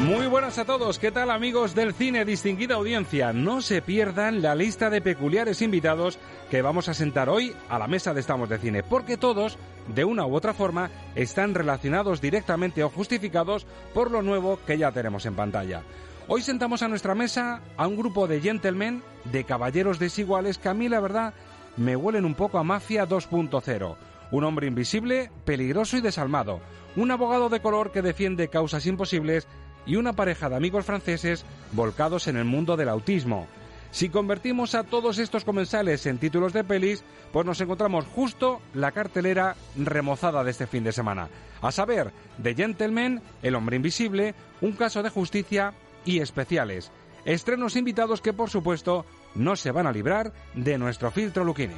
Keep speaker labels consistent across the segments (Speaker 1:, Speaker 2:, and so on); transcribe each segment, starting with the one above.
Speaker 1: Muy buenas a todos, ¿qué tal amigos del cine, distinguida audiencia? No se pierdan la lista de peculiares invitados que vamos a sentar hoy a la mesa de Estamos de Cine, porque todos, de una u otra forma, están relacionados directamente o justificados por lo nuevo que ya tenemos en pantalla. Hoy sentamos a nuestra mesa a un grupo de gentlemen, de caballeros desiguales que a mí la verdad me huelen un poco a Mafia 2.0. Un hombre invisible, peligroso y desalmado. Un abogado de color que defiende causas imposibles y una pareja de amigos franceses volcados en el mundo del autismo. Si convertimos a todos estos comensales en títulos de pelis, pues nos encontramos justo la cartelera remozada de este fin de semana. A saber, The Gentleman, El hombre invisible, Un caso de justicia y especiales. Estrenos invitados que por supuesto no se van a librar de nuestro filtro Luchini.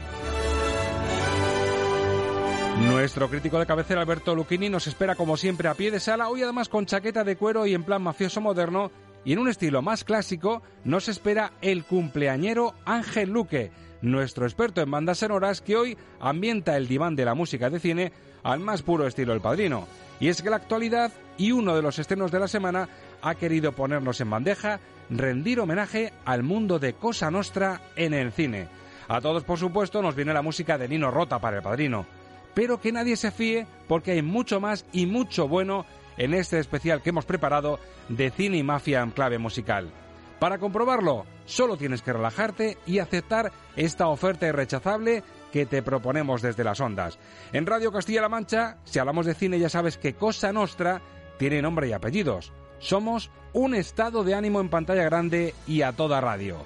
Speaker 1: Nuestro crítico de cabecera Alberto Lucchini nos espera como siempre a pie de sala, hoy además con chaqueta de cuero y en plan mafioso moderno, y en un estilo más clásico nos espera el cumpleañero Ángel Luque, nuestro experto en bandas sonoras que hoy ambienta el diván de la música de cine al más puro estilo El Padrino. Y es que la actualidad y uno de los estrenos de la semana ha querido ponernos en bandeja rendir homenaje al mundo de Cosa Nostra en el cine. A todos, por supuesto, nos viene la música de Nino Rota para El Padrino pero que nadie se fíe porque hay mucho más y mucho bueno en este especial que hemos preparado de cine y mafia en clave musical. Para comprobarlo, solo tienes que relajarte y aceptar esta oferta irrechazable que te proponemos desde las ondas. En Radio Castilla-La Mancha, si hablamos de cine ya sabes que Cosa Nostra tiene nombre y apellidos. Somos un estado de ánimo en pantalla grande y a toda radio.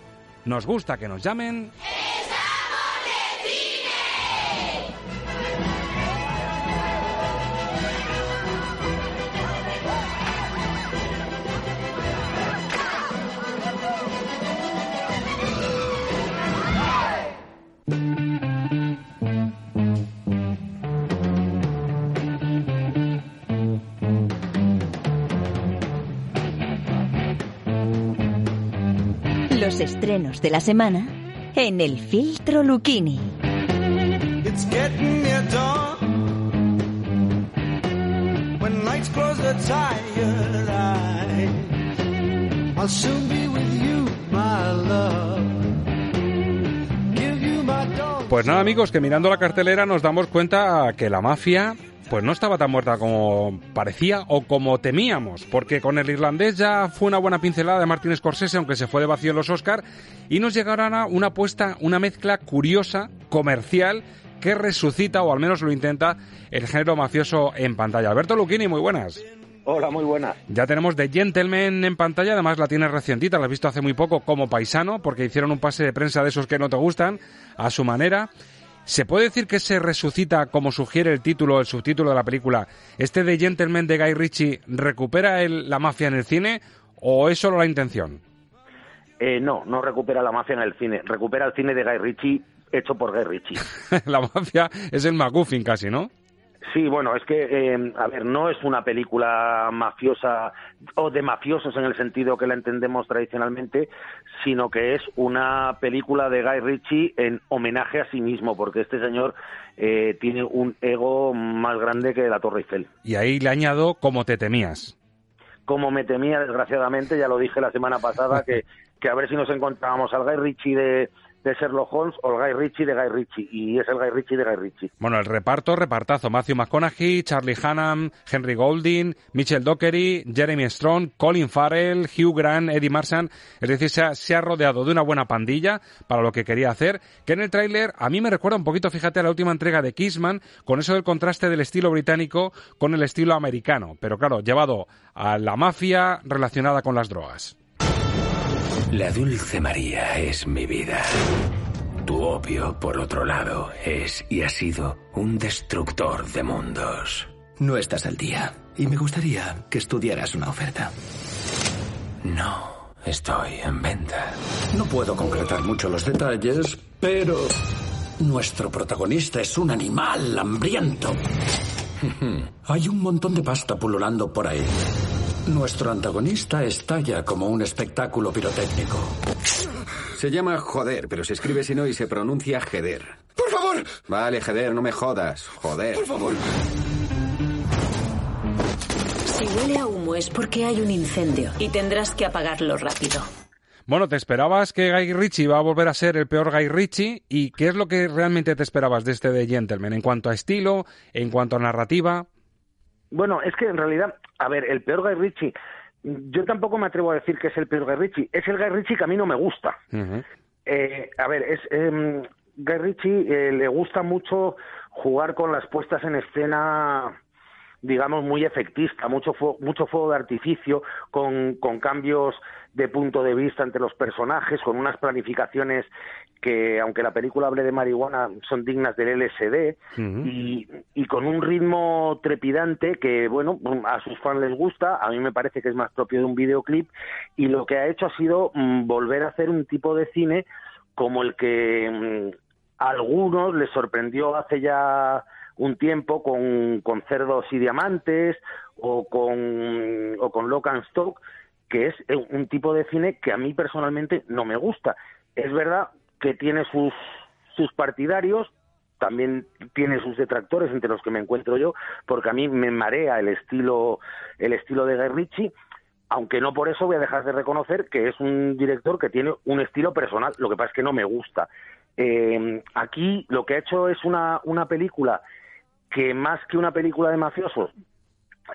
Speaker 1: Nos gusta que nos llamen...
Speaker 2: Los estrenos de la semana en el filtro Luchini.
Speaker 3: It's getting near dawn. When lights close the tired eyes, I'll soon be with you, my love.
Speaker 1: Pues nada amigos, que mirando la cartelera nos damos cuenta que la mafia pues no estaba tan muerta como parecía o como temíamos, porque con el irlandés ya fue una buena pincelada de Martin Scorsese, aunque se fue de vacío en los Oscar, y nos llegará una apuesta, una mezcla curiosa, comercial, que resucita, o al menos lo intenta, el género mafioso en pantalla. Alberto Lucchini, muy buenas.
Speaker 4: Hola, muy buenas.
Speaker 1: Ya tenemos The Gentleman en pantalla, además la tienes recientita, la has visto hace muy poco como paisano, porque hicieron un pase de prensa de esos que no te gustan, a su manera. ¿Se puede decir que se resucita, como sugiere el título, el subtítulo de la película, este The Gentleman de Guy Ritchie recupera el- la mafia en el cine o es solo la intención?
Speaker 4: Eh, no, no recupera la mafia en el cine, recupera el cine de Guy Ritchie hecho por Guy Ritchie.
Speaker 1: la mafia es el McGuffin casi, ¿no?
Speaker 4: Sí, bueno, es que, eh, a ver, no es una película mafiosa o de mafiosos en el sentido que la entendemos tradicionalmente, sino que es una película de Guy Ritchie en homenaje a sí mismo, porque este señor eh, tiene un ego más grande que la Torre Eiffel.
Speaker 1: Y ahí le añado como te temías.
Speaker 4: Como me temía, desgraciadamente, ya lo dije la semana pasada, que, que a ver si nos encontrábamos al Guy Ritchie de, de Sherlock Holmes o el Guy Ritchie de Guy Ritchie. Y es el Guy Ritchie de Guy Ritchie.
Speaker 1: Bueno, el reparto, repartazo. Matthew McConaughey, Charlie Hunnam, Henry Golding, Mitchell Dockery, Jeremy Strong, Colin Farrell, Hugh Grant, Eddie Marsan. Es decir, se ha, se ha rodeado de una buena pandilla para lo que quería hacer. Que en el tráiler a mí me recuerda un poquito, fíjate, a la última entrega de Kissman, con eso del contraste del estilo británico con el estilo americano. Pero claro, llevado a la mafia relacionada con las drogas.
Speaker 5: La dulce María es mi vida. Tu opio, por otro lado, es y ha sido un destructor de mundos.
Speaker 6: No estás al día y me gustaría que estudiaras una oferta.
Speaker 5: No, estoy en venta.
Speaker 6: No puedo concretar mucho los detalles, pero nuestro protagonista es un animal hambriento. Hay un montón de pasta pululando por ahí. Nuestro antagonista estalla como un espectáculo pirotécnico.
Speaker 7: Se llama Joder, pero se escribe si no y se pronuncia Jeder.
Speaker 6: ¡Por favor!
Speaker 7: Vale, Jeder, no me jodas. Joder.
Speaker 6: ¡Por favor!
Speaker 8: Si huele a humo es porque hay un incendio y tendrás que apagarlo rápido.
Speaker 1: Bueno, ¿te esperabas que Guy Ritchie iba a volver a ser el peor Guy Ritchie? ¿Y qué es lo que realmente te esperabas de este de Gentleman? En cuanto a estilo, en cuanto a narrativa.
Speaker 4: Bueno, es que en realidad, a ver, el peor Guy Ritchie, yo tampoco me atrevo a decir que es el peor Guy Ritchie, es el Guy Ritchie que a mí no me gusta. eh, a ver, es eh, Guy Ritchie eh, le gusta mucho jugar con las puestas en escena digamos muy efectista, mucho fuego, mucho fuego de artificio, con, con cambios de punto de vista entre los personajes, con unas planificaciones que, aunque la película hable de marihuana, son dignas del LSD, y, y con un ritmo trepidante que, bueno, a sus fans les gusta, a mí me parece que es más propio de un videoclip, y lo que ha hecho ha sido mm, volver a hacer un tipo de cine como el que mm, a algunos les sorprendió hace ya un tiempo con, con cerdos y diamantes o con, o con Lock and Stock, que es un tipo de cine que a mí personalmente no me gusta. Es verdad que tiene sus, sus partidarios, también tiene sus detractores entre los que me encuentro yo, porque a mí me marea el estilo, el estilo de Guy Ritchie, aunque no por eso voy a dejar de reconocer que es un director que tiene un estilo personal, lo que pasa es que no me gusta. Eh, aquí lo que ha hecho es una, una película que más que una película de mafiosos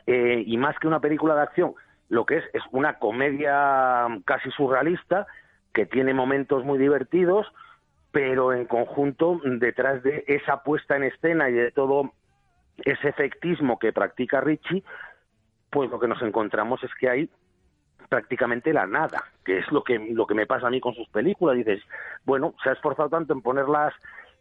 Speaker 4: eh, y más que una película de acción, lo que es es una comedia casi surrealista que tiene momentos muy divertidos, pero en conjunto detrás de esa puesta en escena y de todo ese efectismo que practica Richie, pues lo que nos encontramos es que hay prácticamente la nada, que es lo que lo que me pasa a mí con sus películas. Dices, bueno, se ha esforzado tanto en ponerlas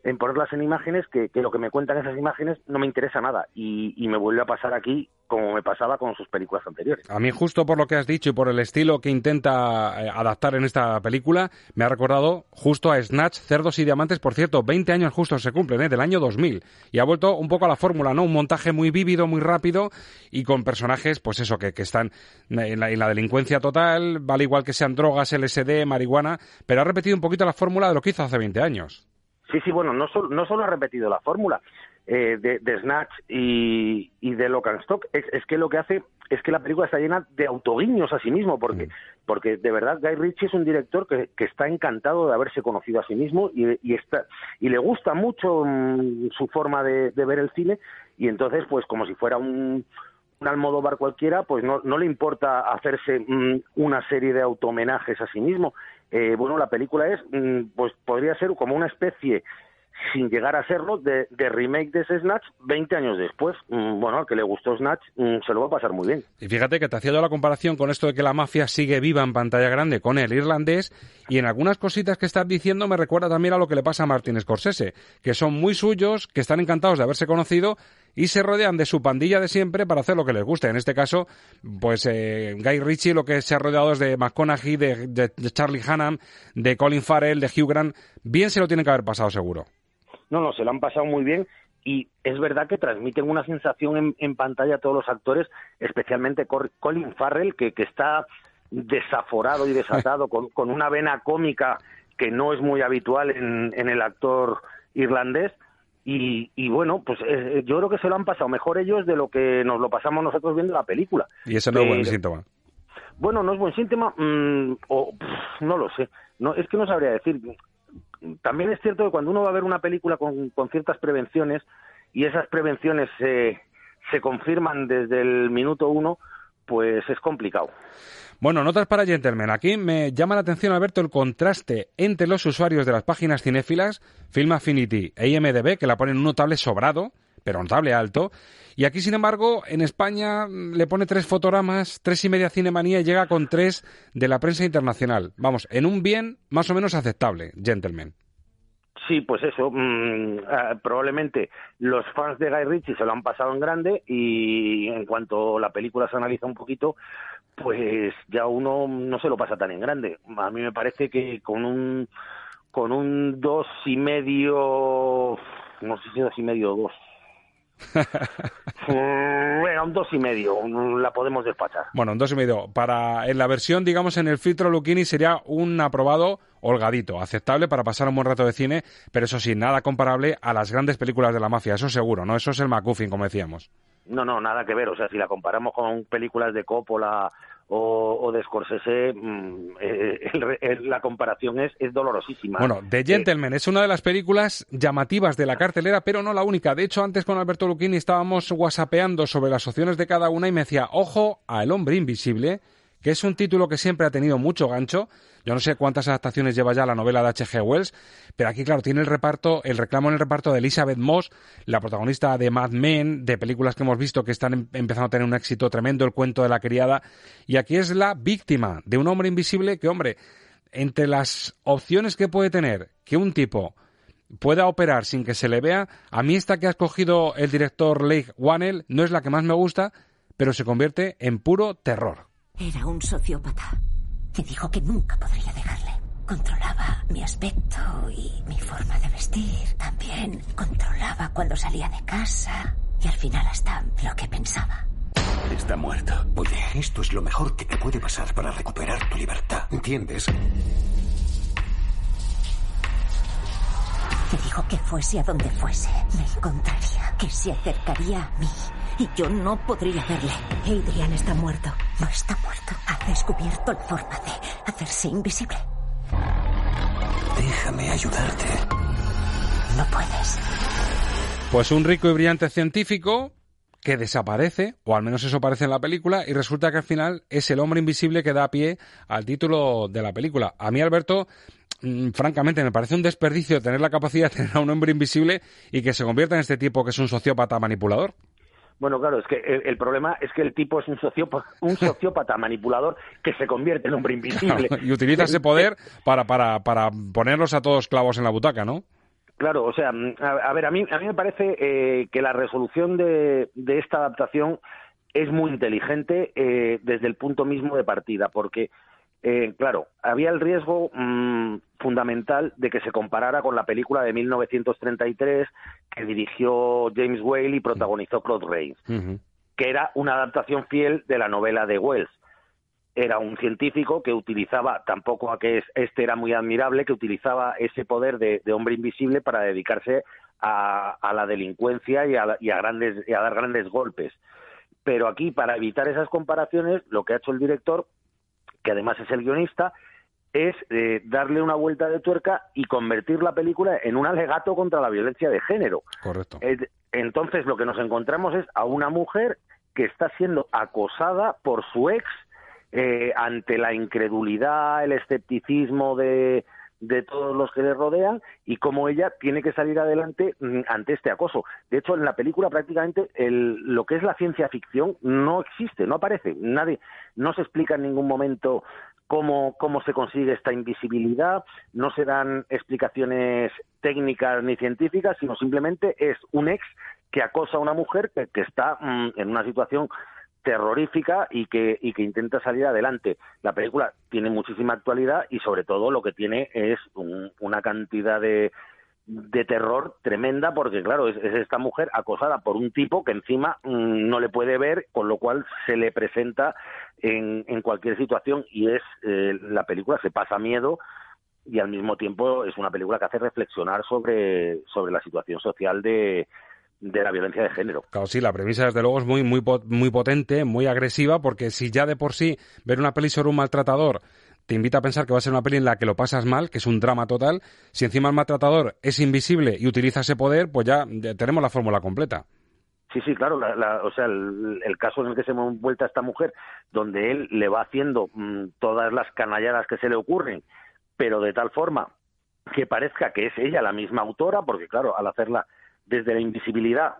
Speaker 4: en ponerlas en imágenes que, lo que me cuentan esas imágenes no me interesa nada y, me vuelve a pasar aquí como me pasaba con sus películas anteriores.
Speaker 1: A mí justo por lo que has dicho y por el estilo que intenta eh, adaptar en esta película, me ha recordado justo a Snatch, Cerdos y Diamantes, por cierto, 20 años justo se cumplen, ¿eh? del año 2000, y ha vuelto un poco a la fórmula, ¿no? Un montaje muy vívido, muy rápido y con personajes, pues eso, que, que están en la, en la delincuencia total, vale igual que sean drogas, LSD, marihuana, pero ha repetido un poquito la fórmula de lo que hizo hace 20 años.
Speaker 4: Sí, sí, bueno, no, solo, no solo ha repetido la fórmula eh, de, de, Snatch y, y de Lock and Stock, es, es, que lo que hace es que la película está llena de autoguiños a sí mismo, porque, mm. porque de verdad Guy Ritchie es un director que, que está encantado de haberse conocido a sí mismo y, y, está, y le gusta mucho um, su forma de, de ver el cine y entonces, pues como si fuera un, un Almodóvar cualquiera, pues no, no le importa hacerse mmm, una serie de automenajes a sí mismo. Eh, bueno, la película es, mmm, pues podría ser como una especie, sin llegar a serlo, de, de remake de ese Snatch 20 años después. Mmm, bueno, al que le gustó Snatch se lo va a pasar muy bien.
Speaker 1: Y fíjate que te hacía yo la comparación con esto de que la mafia sigue viva en pantalla grande con el irlandés y en algunas cositas que estás diciendo me recuerda también a lo que le pasa a Martin Scorsese, que son muy suyos, que están encantados de haberse conocido y se rodean de su pandilla de siempre para hacer lo que les guste. En este caso, pues eh, Guy Ritchie lo que se ha rodeado es de McConaughey, de, de, de Charlie Hunnam, de Colin Farrell, de Hugh Grant. Bien se lo tienen que haber pasado seguro.
Speaker 4: No, no, se lo han pasado muy bien y es verdad que transmiten una sensación en, pantalla a todos los actores, especialmente Colin Farrell, que, que está desaforado y desatado, con, con, una vena cómica que no es muy habitual en, en el actor irlandés. Y, y, bueno, pues eh, yo creo que se lo han pasado mejor ellos de lo que nos lo pasamos nosotros viendo la película.
Speaker 1: Y ese no es buen síntoma.
Speaker 4: Bueno, no es buen síntoma, mm, o no lo sé. No, es que no sabría decir. También es cierto que cuando uno va a ver una película con, con ciertas prevenciones y esas prevenciones se, se confirman desde el minuto uno, pues es complicado.
Speaker 1: Bueno, notas para Gentleman. Aquí me llama la atención, Alberto, el contraste entre los usuarios de las páginas cinéfilas, Film Affinity e IMDB, que la ponen un notable sobrado, pero notable alto. Y aquí, sin embargo, en España le pone tres fotogramas, tres y media cinemanía y llega con tres de la prensa internacional. Vamos, en un bien más o menos aceptable, Gentleman.
Speaker 4: Sí, pues eso. Mm, ah, probablemente los fans de Guy Ritchie se lo han pasado en grande y en cuanto la película se analiza un poquito, pues ya uno no se lo pasa tan en grande. A mí me parece que con un con un dos y medio, no sé si dos y medio o dos, bueno, un dos y medio, la podemos despachar.
Speaker 1: Bueno, un dos y medio. Para en la versión, digamos, en el filtro Lucchini sería un aprobado holgadito, aceptable para pasar un buen rato de cine, pero eso sí, nada comparable a las grandes películas de la mafia, eso seguro, ¿no? Eso es el McGuffin, como decíamos.
Speaker 4: No, no, nada que ver. O sea, si la comparamos con películas de Coppola o, de Scorsese, mm, eh, la comparación es, es dolorosísima.
Speaker 1: Bueno, The Gentleman es una de las películas llamativas de la cartelera, pero no la única. De hecho, antes con Alberto Lucchini estábamos whatsappeando sobre las opciones de cada una y me decía, ojo al hombre invisible, que es un título que siempre ha tenido mucho gancho. Yo no sé cuántas adaptaciones lleva ya la novela de H.G. Wells, pero aquí, claro, tiene el reparto, el reclamo en el reparto de Elizabeth Moss, la protagonista de Mad Men, de películas que hemos visto que están em, empezando a tener un éxito tremendo, el cuento de la criada, y aquí es la víctima de un hombre invisible que, hombre, entre las opciones que puede tener que un tipo pueda operar sin que se le vea, a mí esta que ha escogido el director Lake Wannell no es la que más me gusta, pero se convierte en puro terror.
Speaker 9: Era un sociópata. Me dijo que nunca podría dejarle. Controlaba mi aspecto y mi forma de vestir. También controlaba cuando salía de casa y al final hasta lo que pensaba.
Speaker 5: Está muerto. Oye, esto es lo mejor que te puede pasar para recuperar tu libertad. ¿Entiendes?
Speaker 9: Me dijo que fuese a donde fuese, me encontraría, que se acercaría a mí y yo no podría verle. Adrian está muerto. No está muerto. Ha descubierto la forma de hacerse invisible.
Speaker 5: Déjame ayudarte.
Speaker 9: No puedes.
Speaker 1: Pues un rico y brillante científico que desaparece, o al menos eso parece en la película, y resulta que al final es el hombre invisible que da pie al título de la película. A mí, Alberto, mm, francamente, me parece un desperdicio tener la capacidad de tener a un hombre invisible y que se convierta en este tipo que es un sociópata manipulador.
Speaker 4: Bueno, claro, es que el, problema es que el tipo es un sociópata, un sociópata manipulador que se convierte en hombre invisible.
Speaker 1: y utiliza ese poder para, para, para ponerlos a todos clavos en la butaca, ¿no?
Speaker 4: Claro, o sea, a, ver, a mí, a mí me parece eh, que la resolución de, de, esta adaptación es muy inteligente eh, desde el punto mismo de partida, porque eh, claro, había el riesgo mm, fundamental de que se comparara con la película de 1933 que dirigió James Whale y protagonizó Claude Rains, que era una adaptación fiel de la novela de Wells. Era un científico que utilizaba, tampoco a que este era muy admirable, que utilizaba ese poder de, hombre invisible para dedicarse a, la delincuencia y a, y a, grandes, y a dar grandes golpes. Pero aquí, para evitar esas comparaciones, lo que ha hecho el director que además es el guionista, es eh, darle una vuelta de tuerca y convertir la película en un alegato contra la violencia de género.
Speaker 1: Correcto.
Speaker 4: entonces lo que nos encontramos es a una mujer que está siendo acosada por su ex eh, ante la incredulidad, el escepticismo de, de todos los que le rodean y cómo ella tiene que salir adelante mm, ante este acoso. De hecho, en la película prácticamente el, lo que es la ciencia ficción no existe, no aparece. Nadie, no se explica en ningún momento cómo, cómo se consigue esta invisibilidad, no se dan explicaciones técnicas ni científicas, sino simplemente es un ex que acosa a una mujer que, está mm, en una situación terrorífica y que, y que intenta salir adelante. La película tiene muchísima actualidad y sobre todo lo que tiene es una cantidad de, de terror tremenda porque claro es, esta mujer acosada por un tipo que encima mm, no le puede ver con lo cual se le presenta en, en cualquier situación y es eh, la película se pasa miedo y al mismo tiempo es una película que hace reflexionar sobre sobre la situación social de de la violencia de género.
Speaker 1: Claro, sí, la premisa desde luego es muy, muy, muy potente, muy agresiva, porque si ya de por sí ver una peli sobre un maltratador te invita a pensar que va a ser una peli en la que lo pasas mal, que es un drama total, si encima el maltratador es invisible y utiliza ese poder, pues ya, tenemos la fórmula completa.
Speaker 4: Sí, sí, claro. o sea, el, caso en el que se vuelta esta mujer, donde él le va haciendo mm, todas las canalladas que se le ocurren, pero de tal forma que parezca que es ella la misma autora, porque claro, al hacerla desde la invisibilidad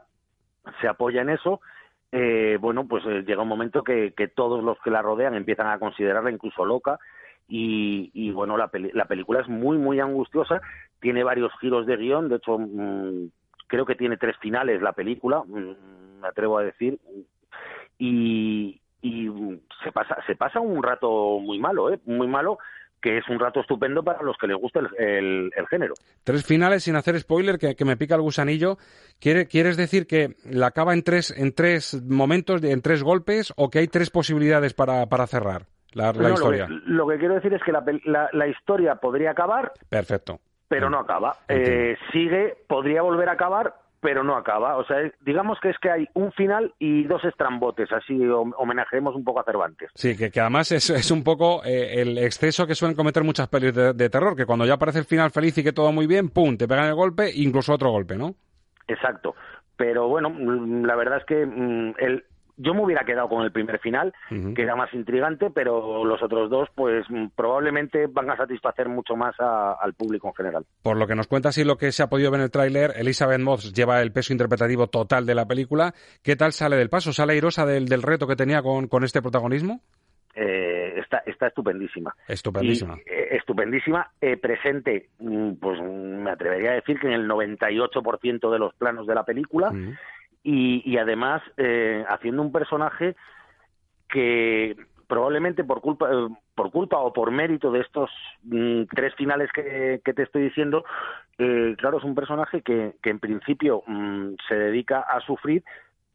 Speaker 4: se apoya en eso, eh, bueno, pues eh, llega un momento que, todos los que la rodean empiezan a considerarla incluso loca y, bueno, la, la, película es muy, muy angustiosa, tiene varios giros de guion, de hecho, mm, creo que tiene tres finales la película, mm, me atrevo a decir, y, y se pasa, se pasa un rato muy malo, ¿eh? muy malo, que es un rato estupendo para los que les gusta el, género.
Speaker 1: Tres finales sin hacer spoiler, que, me pica el gusanillo. ¿Quiere, ¿Quieres decir que la acaba en tres, en tres momentos, en tres golpes, o que hay tres posibilidades para, para cerrar la, historia?
Speaker 4: Lo que, quiero decir es que la, la, historia podría acabar.
Speaker 1: Perfecto.
Speaker 4: Pero no acaba. Eh, sigue, podría volver a acabar, pero no acaba. O sea, digamos que es que hay un final y dos estrambotes, así homenajemos un poco a Cervantes.
Speaker 1: Sí, que, que además es, es un poco eh, el exceso que suelen cometer muchas pelis de, terror, que cuando ya aparece el final feliz y que todo muy bien, ¡pum!, te pegan el golpe, incluso otro golpe, ¿no?
Speaker 4: Exacto. Pero bueno, mm, la verdad es que mm, el, yo me hubiera quedado con el primer final, que era más intrigante, pero los otros dos, pues probablemente van a satisfacer mucho más al público en general.
Speaker 1: Por lo que nos cuentas y lo que se ha podido ver en el tráiler, Elizabeth Moss lleva el peso interpretativo total de la película. ¿Qué tal sale del paso? ¿Sale airosa del, del reto que tenía con, con este protagonismo?
Speaker 4: Eh, está, está estupendísima.
Speaker 1: Estupendísima.
Speaker 4: Eh, estupendísima, eh, presente, mm, pues me atrevería a decir que en el 98% de los planos de la película y, además eh, haciendo un personaje que probablemente por culpa eh, por culpa o por mérito de estos mm, tres finales que, te estoy diciendo eh, claro es un personaje que, que en principio mm, se dedica a sufrir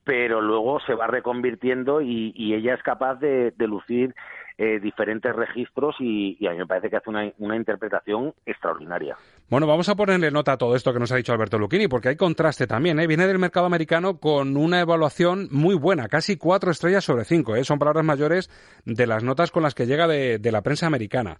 Speaker 4: pero luego se va reconvirtiendo y, ella es capaz de, lucir eh, diferentes registros y, a mí me parece que hace una, interpretación extraordinaria.
Speaker 1: Bueno, vamos a ponerle nota a todo esto que nos ha dicho Alberto Lucchini, porque hay contraste también. ¿eh? Viene del mercado americano con una evaluación muy buena, casi cuatro estrellas sobre cinco. ¿eh? Son palabras mayores de las notas con las que llega de, de la prensa americana.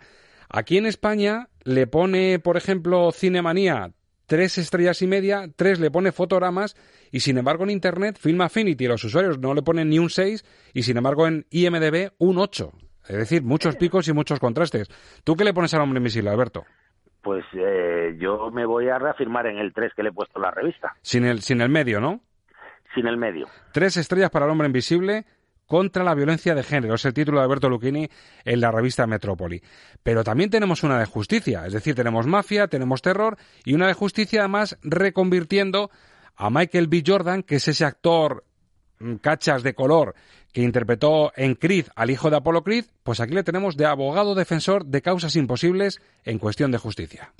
Speaker 1: Aquí en España le pone, por ejemplo, Cinemanía tres estrellas y media, tres le pone fotogramas y sin embargo en Internet Film Affinity los usuarios no le ponen ni un 6 y sin embargo en IMDB un 8. Es decir, muchos picos y muchos contrastes. ¿Tú qué le pones al hombre invisible, Alberto?
Speaker 4: Pues eh, yo me voy a reafirmar en el 3 que le he puesto en la revista.
Speaker 1: Sin el, sin el medio, ¿no?
Speaker 4: Sin el medio.
Speaker 1: Tres estrellas para el hombre invisible, contra la violencia de género. Es el título de Alberto Lucchini en la revista Metrópoli. Pero también tenemos una de justicia, es decir, tenemos mafia, tenemos terror y una de justicia además reconvirtiendo a Michael B. Jordan, que es ese actor mm, cachas de color que interpretó en Creed al hijo de Apolo Creed, pues aquí le tenemos de abogado defensor de causas imposibles en cuestión de justicia.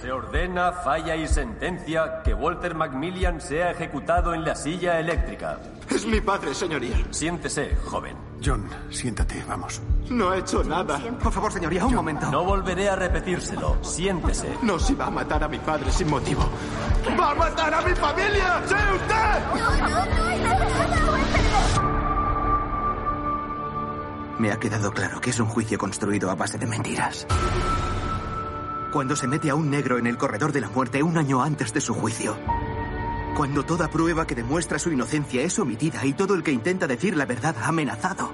Speaker 10: Se ordena, falla y sentencia que Walter Macmillan sea ejecutado en la silla eléctrica.
Speaker 11: Es mi padre, señoría.
Speaker 10: Siéntese, joven.
Speaker 11: John, siéntate, vamos. No he hecho nada.
Speaker 12: Por favor, señoría, un momento.
Speaker 10: No volveré a repetírselo. Siéntese.
Speaker 11: No si va a matar a mi padre sin motivo. ¡Va a matar a mi familia! ¡Sí, usted! No, no,
Speaker 12: no, Me ha quedado claro que es un juicio construido a base de mentiras cuando se mete a un negro en el corredor de la muerte un año antes de su juicio. Cuando toda prueba que demuestra su inocencia es omitida y todo el que intenta decir la verdad amenazado.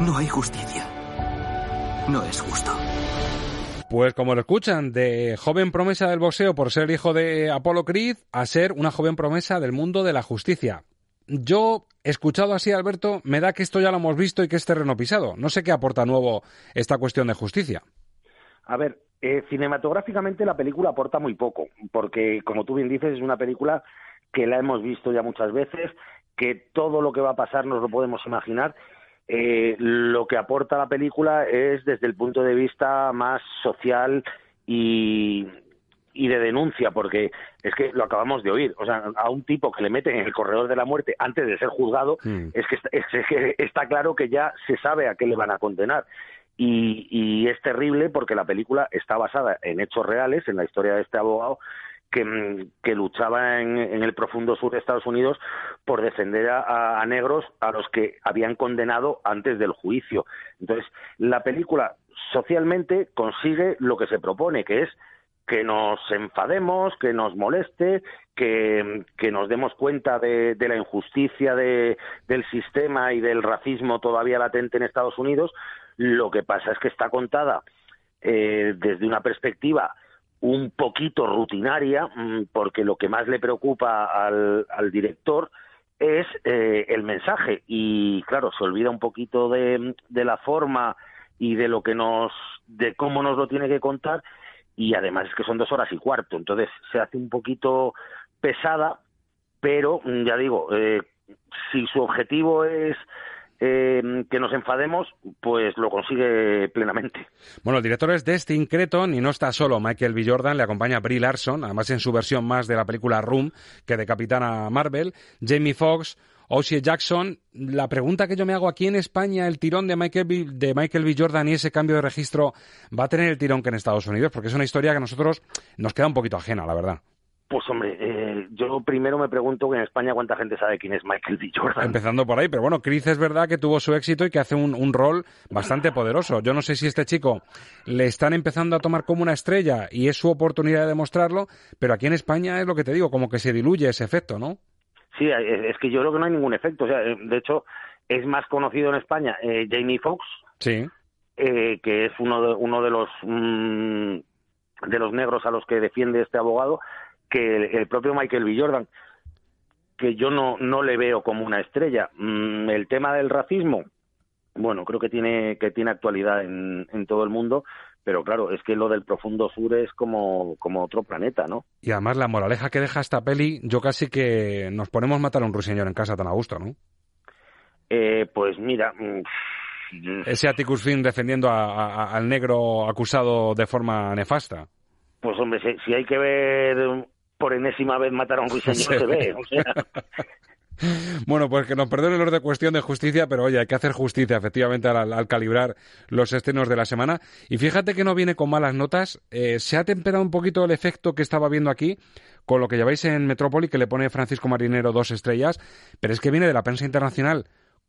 Speaker 12: No hay justicia. No es justo.
Speaker 1: Pues como lo escuchan, de joven promesa del boxeo por ser hijo de Apolo Creed a ser una joven promesa del mundo de la justicia. Yo, escuchado así, Alberto, me da que esto ya lo hemos visto y que es terreno pisado. No sé qué aporta nuevo esta cuestión de justicia.
Speaker 4: A ver, eh, cinematográficamente la película aporta muy poco, porque como tú bien dices, es una película que la hemos visto ya muchas veces, que todo lo que va a pasar nos lo podemos imaginar. Eh, lo que aporta la película es desde el punto de vista más social y, y de denuncia, porque es que lo acabamos de oír. O sea, a un tipo que le meten en el corredor de la muerte antes de ser juzgado,
Speaker 1: Mm.
Speaker 4: es, que, es que está claro que ya se sabe a qué le van a condenar. Y, y es terrible porque la película está basada en hechos reales, en la historia de este abogado que, mm, luchaba en, el profundo sur de Estados Unidos por defender a, negros a los que habían condenado antes del juicio. Entonces, la película socialmente consigue lo que se propone, que es que nos enfademos, que nos moleste, que, que nos demos cuenta de, de la injusticia de- del sistema y del racismo todavía latente en Estados Unidos. Lo que pasa es que está contada eh, desde una perspectiva un poquito rutinaria, mm, porque lo que más le preocupa al, al director es eh, el mensaje. Y claro, se olvida un poquito de, la forma y de lo que nos, de cómo nos lo tiene que contar. Y además es que son dos horas y cuarto, entonces se hace un poquito pesada, pero mm, ya digo, eh, si su objetivo es eh, que nos enfademos, pues lo consigue plenamente.
Speaker 1: Bueno, el director es Destin Creton y no está solo. Michael B. Jordan le acompaña Brie Larson, además en su versión más de la película Room que de Capitana Marvel. Jamie Foxx, O'Shea Jackson. La pregunta que yo me hago aquí en España, el tirón de Michael, de Michael B. Jordan y ese cambio de registro, ¿va a tener el tirón que en Estados Unidos? Porque es una historia que a nosotros nos queda un poquito ajena, la verdad.
Speaker 4: Pues hombre, eh, yo primero me pregunto que en España cuánta gente sabe quién es Michael B. Jordan.
Speaker 1: Empezando por ahí, pero bueno, Chris es verdad que tuvo su éxito y que hace un, un rol bastante poderoso. Yo no sé si este chico le están empezando a tomar como una estrella y es su oportunidad de demostrarlo, pero aquí en España es lo que te digo, como que se diluye ese efecto, ¿no?
Speaker 4: Sí, es, es que yo creo que no hay ningún efecto. O sea, eh, de hecho, es más conocido en España eh, Jamie Foxx,
Speaker 1: Sí.
Speaker 4: eh, que es uno de, uno de los mm, de los negros a los que defiende este abogado, que el, el propio Michael B. Jordan, que yo no, no le veo como una estrella. Mm, el tema del racismo, bueno, creo que tiene, que tiene actualidad en, en todo el mundo, pero claro, es que lo del profundo sur es como, como otro planeta, ¿no?
Speaker 1: Y además la moraleja que deja esta peli, yo casi que nos ponemos a matar a un ruiseñor en casa tan a gusto, ¿no?
Speaker 4: Eh, pues mira, mm,
Speaker 1: Ese Atticus Fin defendiendo a- a- al negro acusado de forma nefasta.
Speaker 4: pues hombre, si, si hay que ver por enésima vez matar a un ruiseñor,
Speaker 1: Sí.
Speaker 4: se ve, o sea...
Speaker 1: Bueno, pues que nos perdone el orden de cuestión de justicia, pero oye, hay que hacer justicia efectivamente al, al calibrar los estrenos de la semana. Y fíjate que no viene con malas notas. eh, se ha temperado un poquito el efecto que estaba viendo aquí con lo que lleváis en Metrópoli, que le pone Francisco Marinero dos estrellas, pero es que viene de la prensa internacional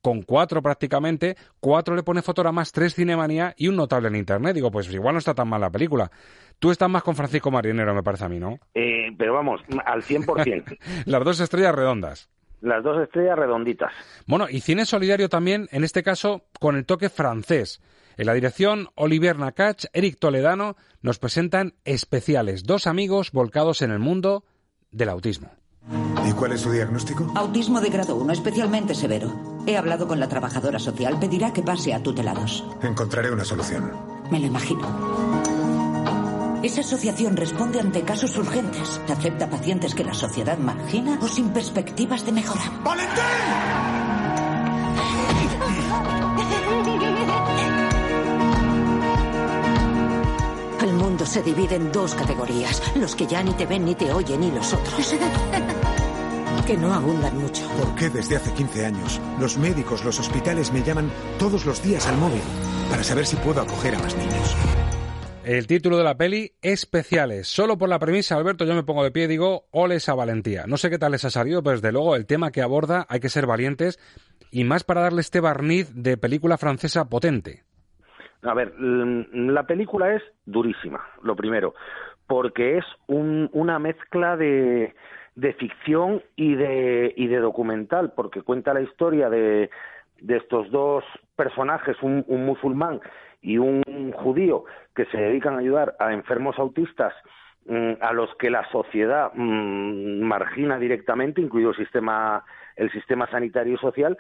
Speaker 1: con cuatro prácticamente, cuatro le pone Fotogramas, tres Cinemanía y un notable en Internet. Digo, pues igual no está tan mal la película. Tú estás más con Francisco Marinero, me parece a mí, ¿no?
Speaker 4: Eh, pero vamos, al 100%.
Speaker 1: Las dos estrellas redondas.
Speaker 4: Las dos estrellas redonditas.
Speaker 1: Bueno, y cine solidario también, en este caso, con el toque francés. En la dirección, Olivier Nakache, Eric Toledano nos presentan especiales, dos amigos volcados en el mundo del autismo.
Speaker 13: ¿Y cuál es su diagnóstico?
Speaker 14: Autismo de grado 1, especialmente severo. He hablado con la trabajadora social, pedirá que pase a tutelados.
Speaker 13: Encontraré una solución.
Speaker 14: Me lo imagino. Esa asociación responde ante casos urgentes. Acepta pacientes que la sociedad margina o sin perspectivas de mejora.
Speaker 9: El mundo se divide en dos categorías, los que ya ni te ven ni te oyen y los otros. que no abundan mucho.
Speaker 13: ¿Por qué desde hace 15 años los médicos, los hospitales me llaman todos los días al móvil para saber si puedo acoger a más niños?
Speaker 1: El título de la peli, Especiales. Solo por la premisa, Alberto, yo me pongo de pie y digo, ole esa valentía. No sé qué tal les ha salido, pero desde luego el tema que aborda hay que ser valientes y más para darle este barniz de película francesa potente.
Speaker 4: A ver, mm, la película es durísima, lo primero, porque es un- una mezcla de, de ficción y de, y de documental, porque cuenta la historia de, estos dos personajes, un, un musulmán y un judío, que se dedican a ayudar a enfermos autistas mm, a los que la sociedad mm, margina directamente, incluido el sistema, el sistema sanitario y social,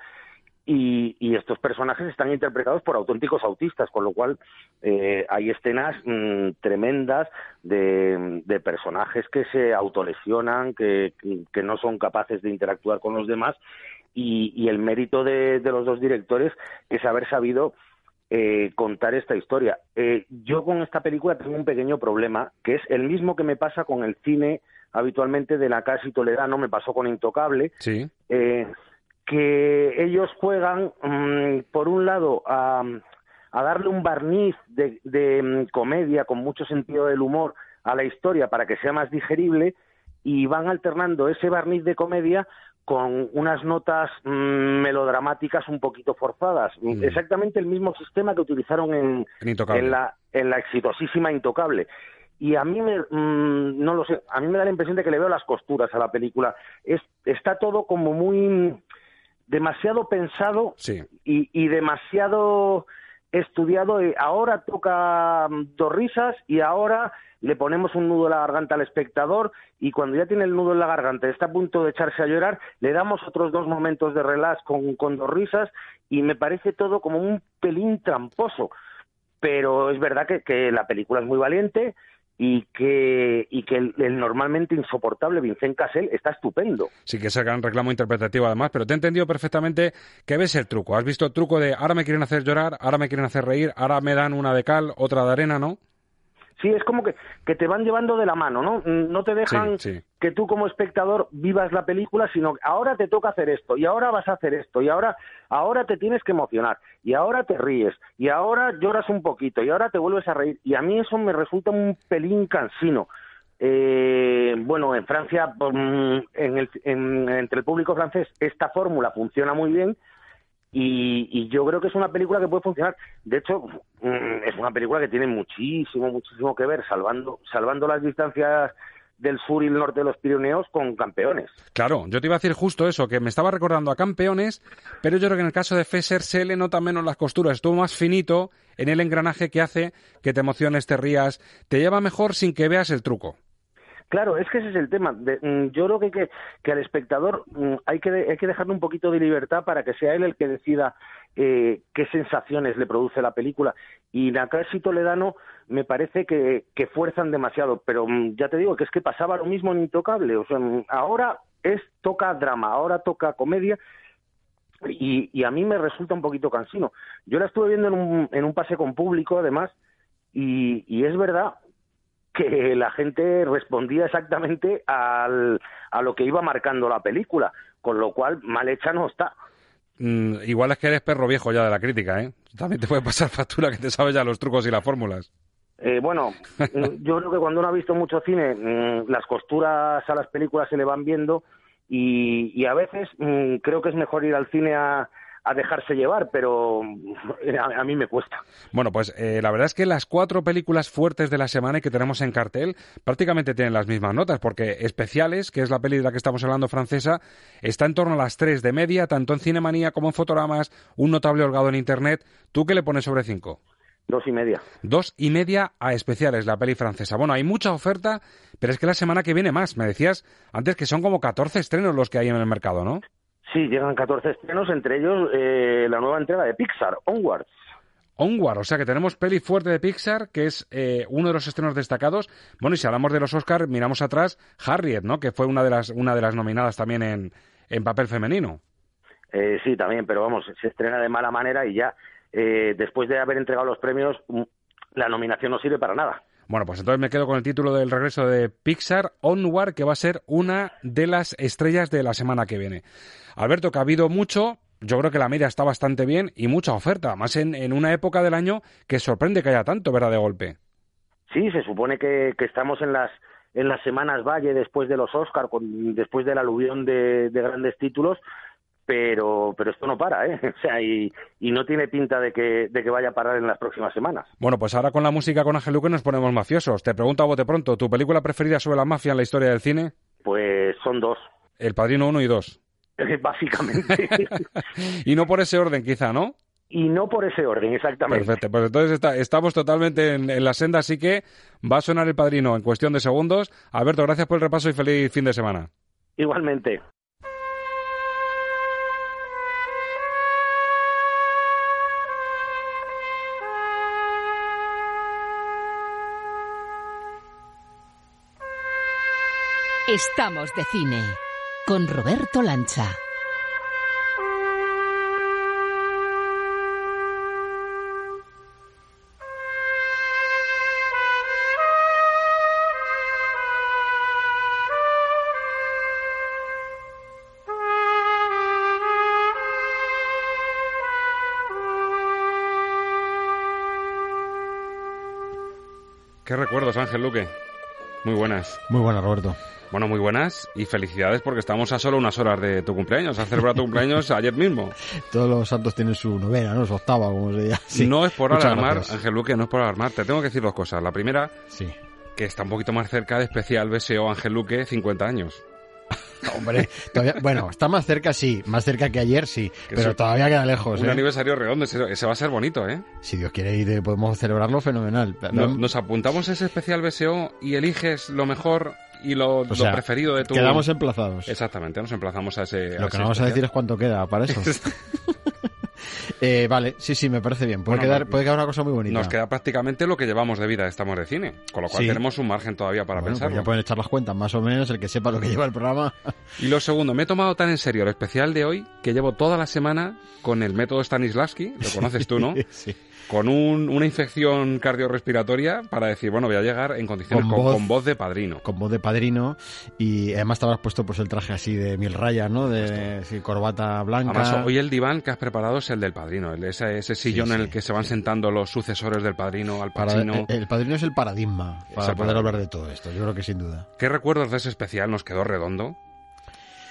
Speaker 4: y, y estos personajes están interpretados por auténticos autistas, con lo cual eh, hay escenas mm, tremendas de, de personajes que se autolesionan, que, que no son capaces de interactuar con los demás, y, y el mérito de, de los dos directores es haber sabido eh, contar esta historia. Eh, yo con esta película tengo un pequeño problema, que es el mismo que me pasa con el cine habitualmente de la Casa y Toledano, me pasó con Intocable,
Speaker 1: Sí.
Speaker 4: Que ellos juegan, mm, por un lado, a, a darle un barniz de, de, mm, comedia con mucho sentido del humor a la historia para que sea más digerible y van alternando ese barniz de comedia con unas notas mm, melodramáticas un poquito forzadas. Exactamente el mismo sistema que utilizaron en,
Speaker 1: En
Speaker 4: la, en la exitosísima Intocable. Y a mí me, mm, no lo sé, a mí me da la impresión de que le veo las costuras a la película. Es, está todo como muy demasiado pensado
Speaker 1: Sí.
Speaker 4: y, y demasiado estudiado. Eh, Ahora toca mm, dos risas y ahora le ponemos un nudo en la garganta al espectador y cuando ya tiene el nudo en la garganta y está a punto de echarse a llorar, le damos otros dos momentos de relax con, con dos risas y me parece todo como un pelín tramposo. Pero es verdad que, que la película es muy valiente y que, y que el, el normalmente insoportable Vincent Cassel está estupendo.
Speaker 1: Sí que gran reclamo interpretativo además, pero te he entendido perfectamente que ves el truco. Has visto el truco de ahora me quieren hacer llorar, ahora me quieren hacer reír, ahora me dan una de cal, otra de arena, ¿no?
Speaker 4: Sí, es como que, que te van llevando de la mano, ¿no? No te dejan
Speaker 1: Sí, sí.
Speaker 4: que tú como espectador vivas la película, sino que ahora te toca hacer esto, y ahora vas a hacer esto, y ahora, ahora te tienes que emocionar, y ahora te ríes, y ahora lloras un poquito, y ahora te vuelves a reír. Y a mí eso me resulta un pelín cansino. Eh, bueno, en Francia, mm, en el- en- entre el público francés, esta fórmula funciona muy bien, y, y yo creo que es una película que puede funcionar. De hecho, mm, es una película que tiene muchísimo, muchísimo que ver, salvando, salvando las distancias del sur y el norte de los Pirineos con campeones.
Speaker 1: Claro, yo te iba a decir justo eso, que me estaba recordando a campeones, pero yo creo que en el caso de Fesser se le nota menos las costuras, estuvo más finito en el engranaje que hace que te emociones, te rías, te lleva mejor sin que veas el truco.
Speaker 4: Claro, es que ese es el tema. De- mm, yo creo que, que, al espectador mm, hay que, hay que dejarle un poquito de libertad para que sea él el que decida eh, qué sensaciones le produce la película. Y Nakasi y Toledano me parece que, que fuerzan demasiado, pero mm, ya te digo que es que pasaba lo mismo en Intocable. O sea, ahora es toca drama, ahora toca comedia y, y a mí me resulta un poquito cansino. Yo la estuve viendo en un, en un pase con público, además, y, y es verdad que la gente respondía exactamente al, a lo que iba marcando la película, con lo cual mal hecha no está.
Speaker 1: Mm, igual es que eres perro viejo ya de la crítica, ¿eh? También te puede pasar factura que te sabes ya los trucos y las fórmulas.
Speaker 4: Eh, bueno, mm, yo creo que cuando uno ha visto mucho cine, mm, las costuras a las películas se le van viendo y, y a veces mm, creo que es mejor ir al cine a, a dejarse llevar, pero a, a mí me cuesta.
Speaker 1: Bueno, pues eh, la verdad es que las cuatro películas fuertes de la semana y que tenemos en cartel prácticamente tienen las mismas notas, porque Especiales, que es la peli de la que estamos hablando francesa, está en torno a las tres de media, tanto en Cinemanía como en Fotogramas, un notable holgado en Internet. ¿Tú qué le pones sobre cinco?
Speaker 4: Dos y media.
Speaker 1: Dos y media a Especiales, la peli francesa. Bueno, hay mucha oferta, pero es que la semana que viene más. Me decías antes que son como 14 estrenos los que hay en el mercado, ¿no?
Speaker 4: Sí, llegan 14 estrenos, entre ellos eh, la nueva entrega de Pixar, Onwards.
Speaker 1: Onward, o sea que tenemos peli fuerte de Pixar, que es eh, uno de los estrenos destacados. Bueno, y si hablamos de los Oscars, miramos atrás, Harriet, ¿no? Que fue una de las, una de las nominadas también en, en papel femenino.
Speaker 4: Eh, sí, también, pero vamos, se estrena de mala manera y ya eh, después de haber entregado los premios, mm, la nominación no sirve para nada.
Speaker 1: Bueno, pues entonces me quedo con el título del regreso de Pixar, Onward, que va a ser una de las estrellas de la semana que viene. Alberto, que ha habido mucho, yo creo que la media está bastante bien y mucha oferta, más en, una época del año que sorprende que haya tanto, ¿verdad? De golpe.
Speaker 4: Sí, se supone que, estamos en las en las semanas Valle después de los Oscar, después del aluvión de grandes títulos, pero pero esto no para, ¿eh? O sea, y, y no tiene pinta de que, de que vaya a parar en las próximas semanas.
Speaker 1: Bueno, pues ahora con la música con Ángel Luque nos ponemos mafiosos. Te pregunto a bote pronto, ¿tu película preferida sobre la mafia en la historia del cine?
Speaker 4: Pues son dos,
Speaker 1: El Padrino 1 y 2.
Speaker 4: básicamente.
Speaker 1: y no por ese orden, quizá, ¿no?
Speaker 4: y no por ese orden, exactamente.
Speaker 1: Perfecto, pues entonces está- estamos totalmente en, en la senda, así que va a sonar el Padrino en cuestión de segundos. Alberto, gracias por el repaso y feliz fin de semana.
Speaker 4: Igualmente.
Speaker 15: Estamos de cine con Roberto Lancha.
Speaker 1: ¿Qué recuerdos, Ángel Luque? Muy buenas.
Speaker 16: Muy buenas, Roberto.
Speaker 1: Bueno, muy buenas y felicidades porque estamos a solo unas horas de tu cumpleaños. Has celebrado tu cumpleaños ayer mismo.
Speaker 16: Todos los santos tienen su novena, ¿no? Su octava, como se diga. Sí.
Speaker 1: No es por
Speaker 16: Muchas
Speaker 1: alarmar,
Speaker 16: gracias.
Speaker 1: Ángel Luque, no es por alarmar. Te tengo que decir dos cosas. La primera,
Speaker 16: Sí.
Speaker 1: que está un poquito más cerca de especial BSO Ángel Luque, 50 años.
Speaker 16: Hombre, todavía, bueno, está más cerca, sí. Más cerca que ayer, sí.
Speaker 1: Que
Speaker 16: pero todavía queda lejos,
Speaker 1: Un
Speaker 16: ¿eh?
Speaker 1: aniversario redondo, ese, va a ser bonito, ¿eh?
Speaker 16: Si Dios quiere ir, podemos celebrarlo fenomenal.
Speaker 1: No- nos apuntamos a ese especial BSO y eliges lo mejor y lo,
Speaker 16: O
Speaker 1: lo
Speaker 16: sea,
Speaker 1: preferido de tu...
Speaker 16: Quedamos emplazados.
Speaker 1: Exactamente, nos emplazamos a ese
Speaker 16: Lo
Speaker 1: a
Speaker 16: que
Speaker 1: ese
Speaker 16: no vamos a decir es cuánto queda para eso. Eh, vale, sí, sí, me parece bien. Puede,
Speaker 1: Bueno,
Speaker 16: quedar, puede quedar una cosa muy bonita.
Speaker 1: Nos queda prácticamente lo que llevamos de vida Estamos de Cine, con lo cual
Speaker 16: Sí.
Speaker 1: tenemos un margen todavía para
Speaker 16: Bueno, pues
Speaker 1: pensarlo.
Speaker 16: ya pueden echar las cuentas, más o menos, el que sepa lo que lleva el programa.
Speaker 1: Y lo segundo, me he tomado tan en serio el especial de hoy que llevo toda la semana con el método Stanislavski, lo conoces tú, ¿no?
Speaker 16: sí.
Speaker 1: Con un- una infección cardiorrespiratoria para decir, bueno, voy a llegar en condiciones
Speaker 16: Con
Speaker 1: con,
Speaker 16: voz-
Speaker 1: con voz de padrino.
Speaker 16: Con voz de padrino y además te habrás puesto pues el traje así de mil rayas, ¿no? De sí, corbata blanca.
Speaker 1: Además, hoy el diván que has preparado es el del padrino, el- ese, ese sillón en el que se van sentando los sucesores del padrino, al
Speaker 16: Para-
Speaker 1: Pacino.
Speaker 16: el, el padrino es el paradigma para
Speaker 1: el
Speaker 16: poder
Speaker 1: paradigma.
Speaker 16: hablar de todo esto. Yo creo que sin duda.
Speaker 1: ¿Qué recuerdos de ese especial? Nos quedó redondo.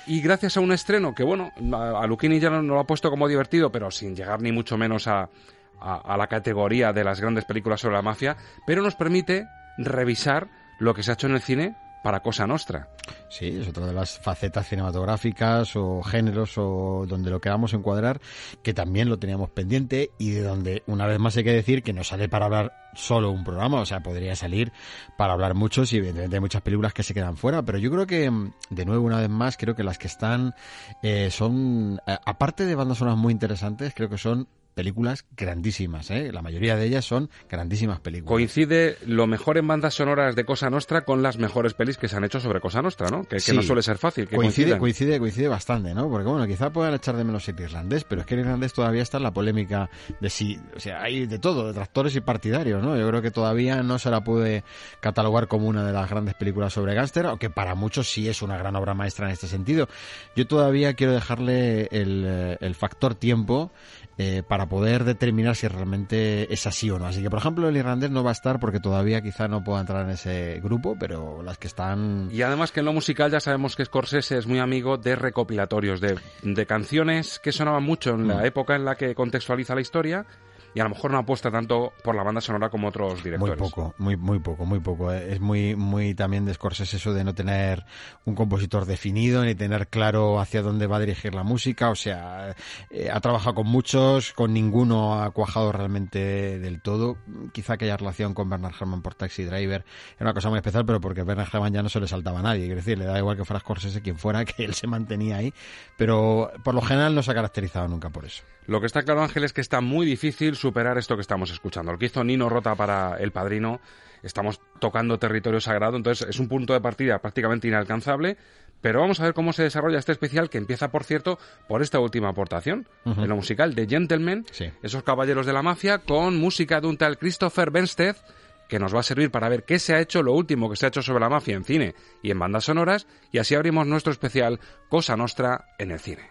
Speaker 1: Y gracias a un estreno que, bueno, a Luchini ya no, no lo ha puesto como divertido, pero sin llegar ni mucho menos a, a- la categoría de las grandes películas sobre la mafia, pero nos permite revisar lo que se ha hecho en el cine para Cosa Nostra.
Speaker 16: Sí, es otra de las facetas cinematográficas o géneros o donde lo queramos encuadrar, que también lo teníamos pendiente y de donde una vez más hay que decir que no sale para hablar solo un programa, o sea, podría salir para hablar muchos y evidentemente hay muchas películas que se quedan fuera, pero yo creo que, de nuevo, una vez más, creo que las que están eh, son, aparte de bandas sonoras muy interesantes, creo que son películas grandísimas, ¿eh? La mayoría de ellas son grandísimas películas.
Speaker 1: Coincide lo mejor en bandas sonoras de Cosa Nostra con las mejores pelis que se han hecho sobre Cosa Nostra, ¿no? Que, no suele ser fácil. Que
Speaker 16: coincide,
Speaker 1: coincidan.
Speaker 16: coincide, coincide bastante, ¿no? Porque bueno, quizá puedan echar de menos el irlandés, pero es que el irlandés todavía está en la polémica de si, o sea, hay de todo, detractores y partidarios, ¿no? Yo creo que todavía no se la puede catalogar como una de las grandes películas sobre gángster, aunque para muchos sí es una gran obra maestra en este sentido. Yo todavía quiero dejarle el, eh, el factor tiempo eh, para poder determinar si realmente es así o no. Así que, por ejemplo, el irlandés no va a estar porque todavía quizá no pueda entrar en ese grupo, pero las que están
Speaker 1: Y además que en lo musical ya sabemos que Scorsese es muy amigo de recopilatorios, de, de canciones que sonaban mucho en la
Speaker 16: Mm.
Speaker 1: época en la que contextualiza la historia y a lo mejor no apuesta tanto por la banda sonora como otros
Speaker 16: Muy
Speaker 1: directores.
Speaker 16: poco, muy, muy poco, muy poco. Es muy, muy también de Scorsese eso de no tener un compositor definido ni tener claro hacia dónde va a dirigir la música. O sea, eh, ha trabajado con muchos, con ninguno ha cuajado realmente del todo. Quizá aquella relación con Bernard Herrmann por Taxi Driver era una cosa muy especial, pero porque Bernard Herrmann ya no se le saltaba a nadie. Quiero decir, le da igual que fuera Scorsese quien fuera, que él se mantenía ahí. Pero por lo general no se ha caracterizado nunca por eso.
Speaker 1: Lo que está claro, Ángel, es que está muy difícil superar esto que estamos escuchando. Lo que hizo Nino Rota para El Padrino, estamos tocando territorio sagrado, entonces es un punto de partida prácticamente inalcanzable, pero vamos a ver cómo se desarrolla este especial, que empieza, por cierto, por esta última aportación,
Speaker 16: Ujú.
Speaker 1: en lo musical de Gentlemen,
Speaker 16: Sí.
Speaker 1: esos caballeros de la mafia, con música de un tal Christopher Bernstedt, que nos va a servir para ver qué se ha hecho, lo último que se ha hecho sobre la mafia en cine y en bandas sonoras, y así abrimos nuestro especial Cosa Nostra en el cine.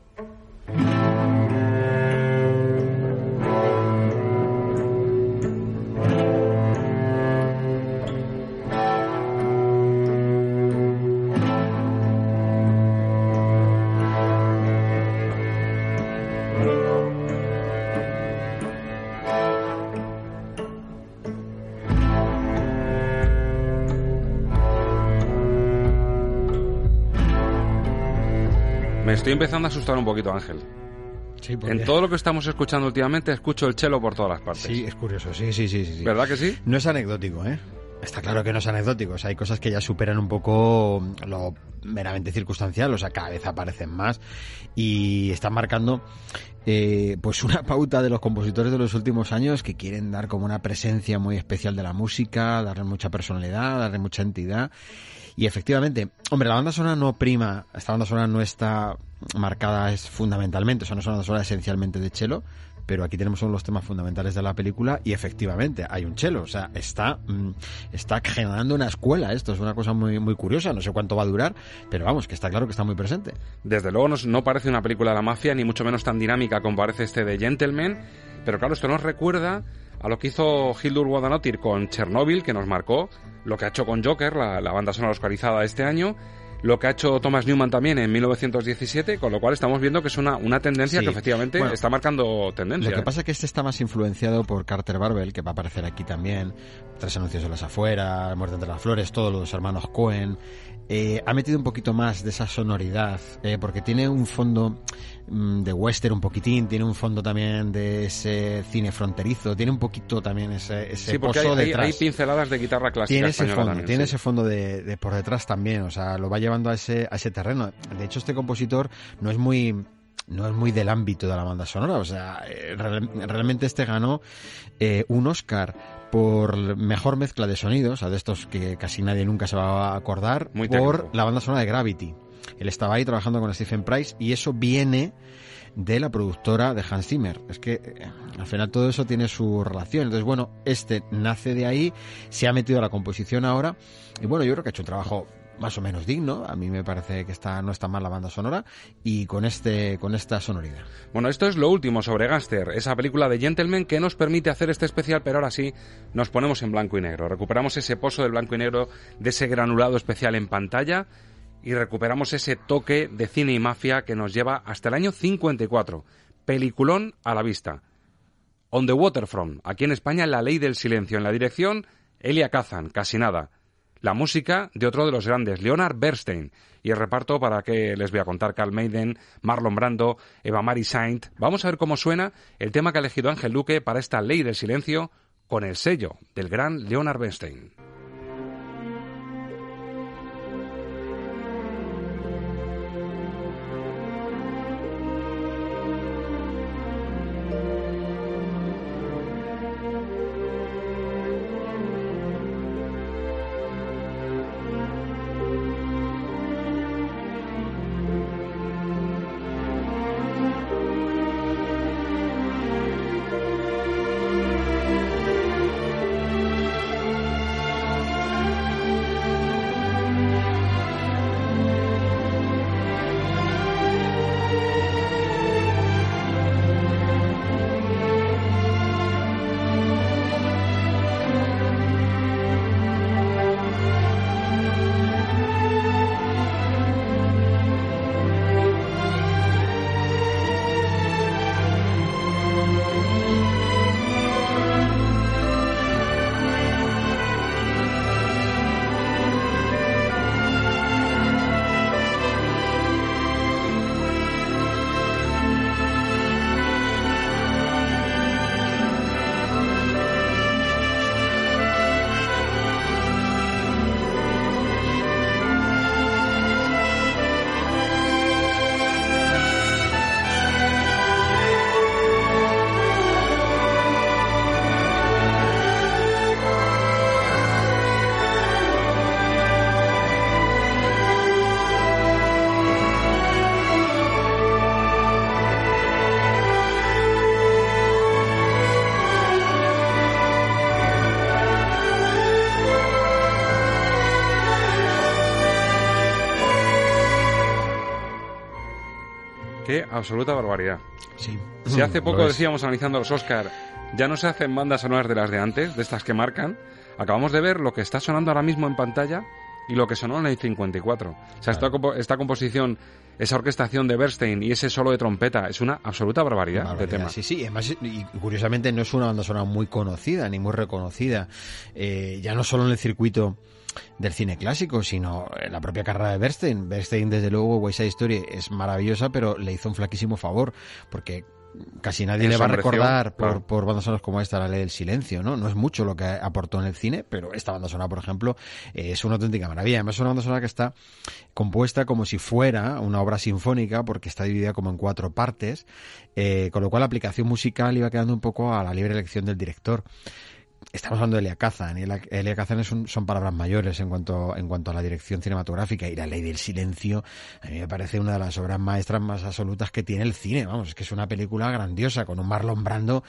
Speaker 1: Estoy empezando a asustar un poquito, Ángel.
Speaker 16: Sí, porque-
Speaker 1: En todo lo que estamos escuchando últimamente, escucho el chelo por todas las partes.
Speaker 16: Sí, es curioso, sí, sí, sí, sí.
Speaker 1: ¿Verdad que sí?
Speaker 16: No es anecdótico, ¿eh? Está claro que no es anecdótico, o sea, hay cosas que ya superan un poco lo meramente circunstancial, o sea, cada vez aparecen más y están marcando eh, pues una pauta de los compositores de los últimos años que quieren dar como una presencia muy especial de la música, darle mucha personalidad, darle mucha entidad y efectivamente, hombre, la banda sonora no prima, esta banda sonora no está marcada es fundamentalmente, o sea, no es una sonora esencialmente de cello, pero aquí tenemos uno de los temas fundamentales de la película y efectivamente hay un chelo, o sea, está, mm, está generando una escuela, esto es una cosa muy, muy curiosa, no sé cuánto va a durar, pero vamos, que está claro que está muy presente.
Speaker 1: Desde luego no parece una película de la mafia, ni mucho menos tan dinámica como parece este de Gentleman, pero claro, esto nos recuerda a lo que hizo Hildur Guadanotir con Chernobyl, que nos marcó, lo que ha hecho con Joker, la, la banda sonora oscarizada este año, lo que ha hecho Thomas Newman también en 1917, con lo cual estamos viendo que es una, una tendencia
Speaker 16: Sí.
Speaker 1: que efectivamente
Speaker 16: Bueno,
Speaker 1: está marcando tendencia.
Speaker 16: Lo que pasa es que este está más influenciado por Carter Barbell, que va a aparecer aquí también, tres anuncios de las afueras, Muerte entre las flores, todos los hermanos Cohen. Eh, ha metido un poquito más de esa sonoridad, eh, porque tiene un fondo de western un poquitín, tiene un fondo también de ese cine fronterizo, tiene un poquito también ese, ese
Speaker 1: Sí, porque
Speaker 16: pozo
Speaker 1: hay-
Speaker 16: detrás.
Speaker 1: hay pinceladas de guitarra clásica
Speaker 16: Tiene ese fondo,
Speaker 1: también,
Speaker 16: tiene
Speaker 1: sí.
Speaker 16: ese fondo de, de por detrás también, o sea, lo va llevando a ese, a ese terreno. De hecho, este compositor no es muy no es muy del ámbito de la banda sonora, o sea, eh, real- realmente este ganó eh, un Oscar por mejor mezcla de sonidos, o sea, de estos que casi nadie nunca se va a acordar,
Speaker 1: Muy
Speaker 16: por la banda sonora de Gravity. Él estaba ahí trabajando con Stephen Price y eso viene de la productora de Hans Zimmer. Es que eh, al final todo eso tiene su relación. Entonces, bueno, este nace de ahí, se ha metido a la composición ahora y bueno, yo creo que ha hecho un trabajo más o menos digno. A mí me parece que está no está mal la banda sonora y con este con esta sonoridad.
Speaker 1: Bueno, esto es lo último sobre Gangster, esa película de Gentleman que nos permite hacer este especial, pero ahora sí nos ponemos en blanco y negro. Recuperamos ese pozo del blanco y negro, de ese granulado especial en pantalla y recuperamos ese toque de cine y mafia que nos lleva hasta el año 54. Peliculón a la vista. On the Waterfront, aquí en España La Ley del Silencio, en la dirección Elia Kazan, casi nada. La música de otro de los grandes, Leonard Bernstein. Y el reparto para que les voy a contar Carl Maiden, Marlon Brando, Eva Marie Saint. Vamos a ver cómo suena el tema que ha elegido Ángel Luque para esta Ley del Silencio con el sello del gran Leonard Bernstein. Qué absoluta barbaridad.
Speaker 16: Sí.
Speaker 1: Si hace poco decíamos analizando los Oscar, ya no se hacen bandas sonoras de las de antes, de estas que marcan. Acabamos de ver lo que está sonando ahora mismo en pantalla y lo que sonó en el 54. O sea, esta, compo- esta composición, esa orquestación de Bernstein y ese solo de trompeta es una absoluta barbaridad,
Speaker 16: Barbaridad,
Speaker 1: de tema.
Speaker 16: Sí, sí, y además, y curiosamente no es una banda sonora muy conocida ni muy reconocida, eh, ya no solo en el circuito del cine clásico, sino en la propia carrera de Bernstein. Bernstein, desde luego, West Side Story es maravillosa, pero le hizo un flaquísimo favor, porque casi nadie le va a recordar por,
Speaker 1: claro.
Speaker 16: por bandas sonoras como esta, La Ley del Silencio, ¿no? No es mucho lo que aportó en el cine, pero esta banda sonora, por ejemplo, eh, es una auténtica maravilla. Además, es una banda sonora que está compuesta como si fuera una obra sinfónica, porque está dividida como en cuatro partes, eh, con lo cual la aplicación musical iba quedando un poco a la libre elección del director. Estamos hablando de Elia Kazan, y Elia, Kazan son, son palabras mayores en cuanto, en cuanto a la dirección cinematográfica y la ley del silencio, a mí me parece una de las obras maestras más absolutas que tiene el cine, vamos, es que es una película grandiosa, con un Marlon Brando,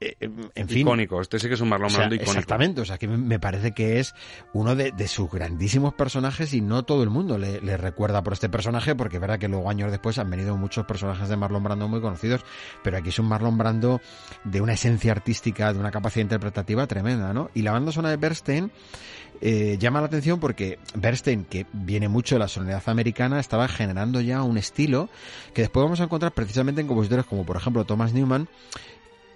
Speaker 16: eh, en fin.
Speaker 1: Icónico, este sí que es un Marlon
Speaker 16: O sea,
Speaker 1: Brando icónico.
Speaker 16: Exactamente, o sea, que me- me parece que es uno de, de sus grandísimos personajes y no todo el mundo le, le recuerda por este personaje, porque es verdad que luego años después han venido muchos personajes de Marlon Brando muy conocidos, pero aquí es un Marlon Brando de una esencia artística, de una capacidad interpretativa tremenda, ¿no? Y la banda sonora de Bernstein eh, llama la atención porque Bernstein, que viene mucho de la sonoridad americana, estaba generando ya un estilo que después vamos a encontrar precisamente en compositores como por ejemplo Thomas Newman,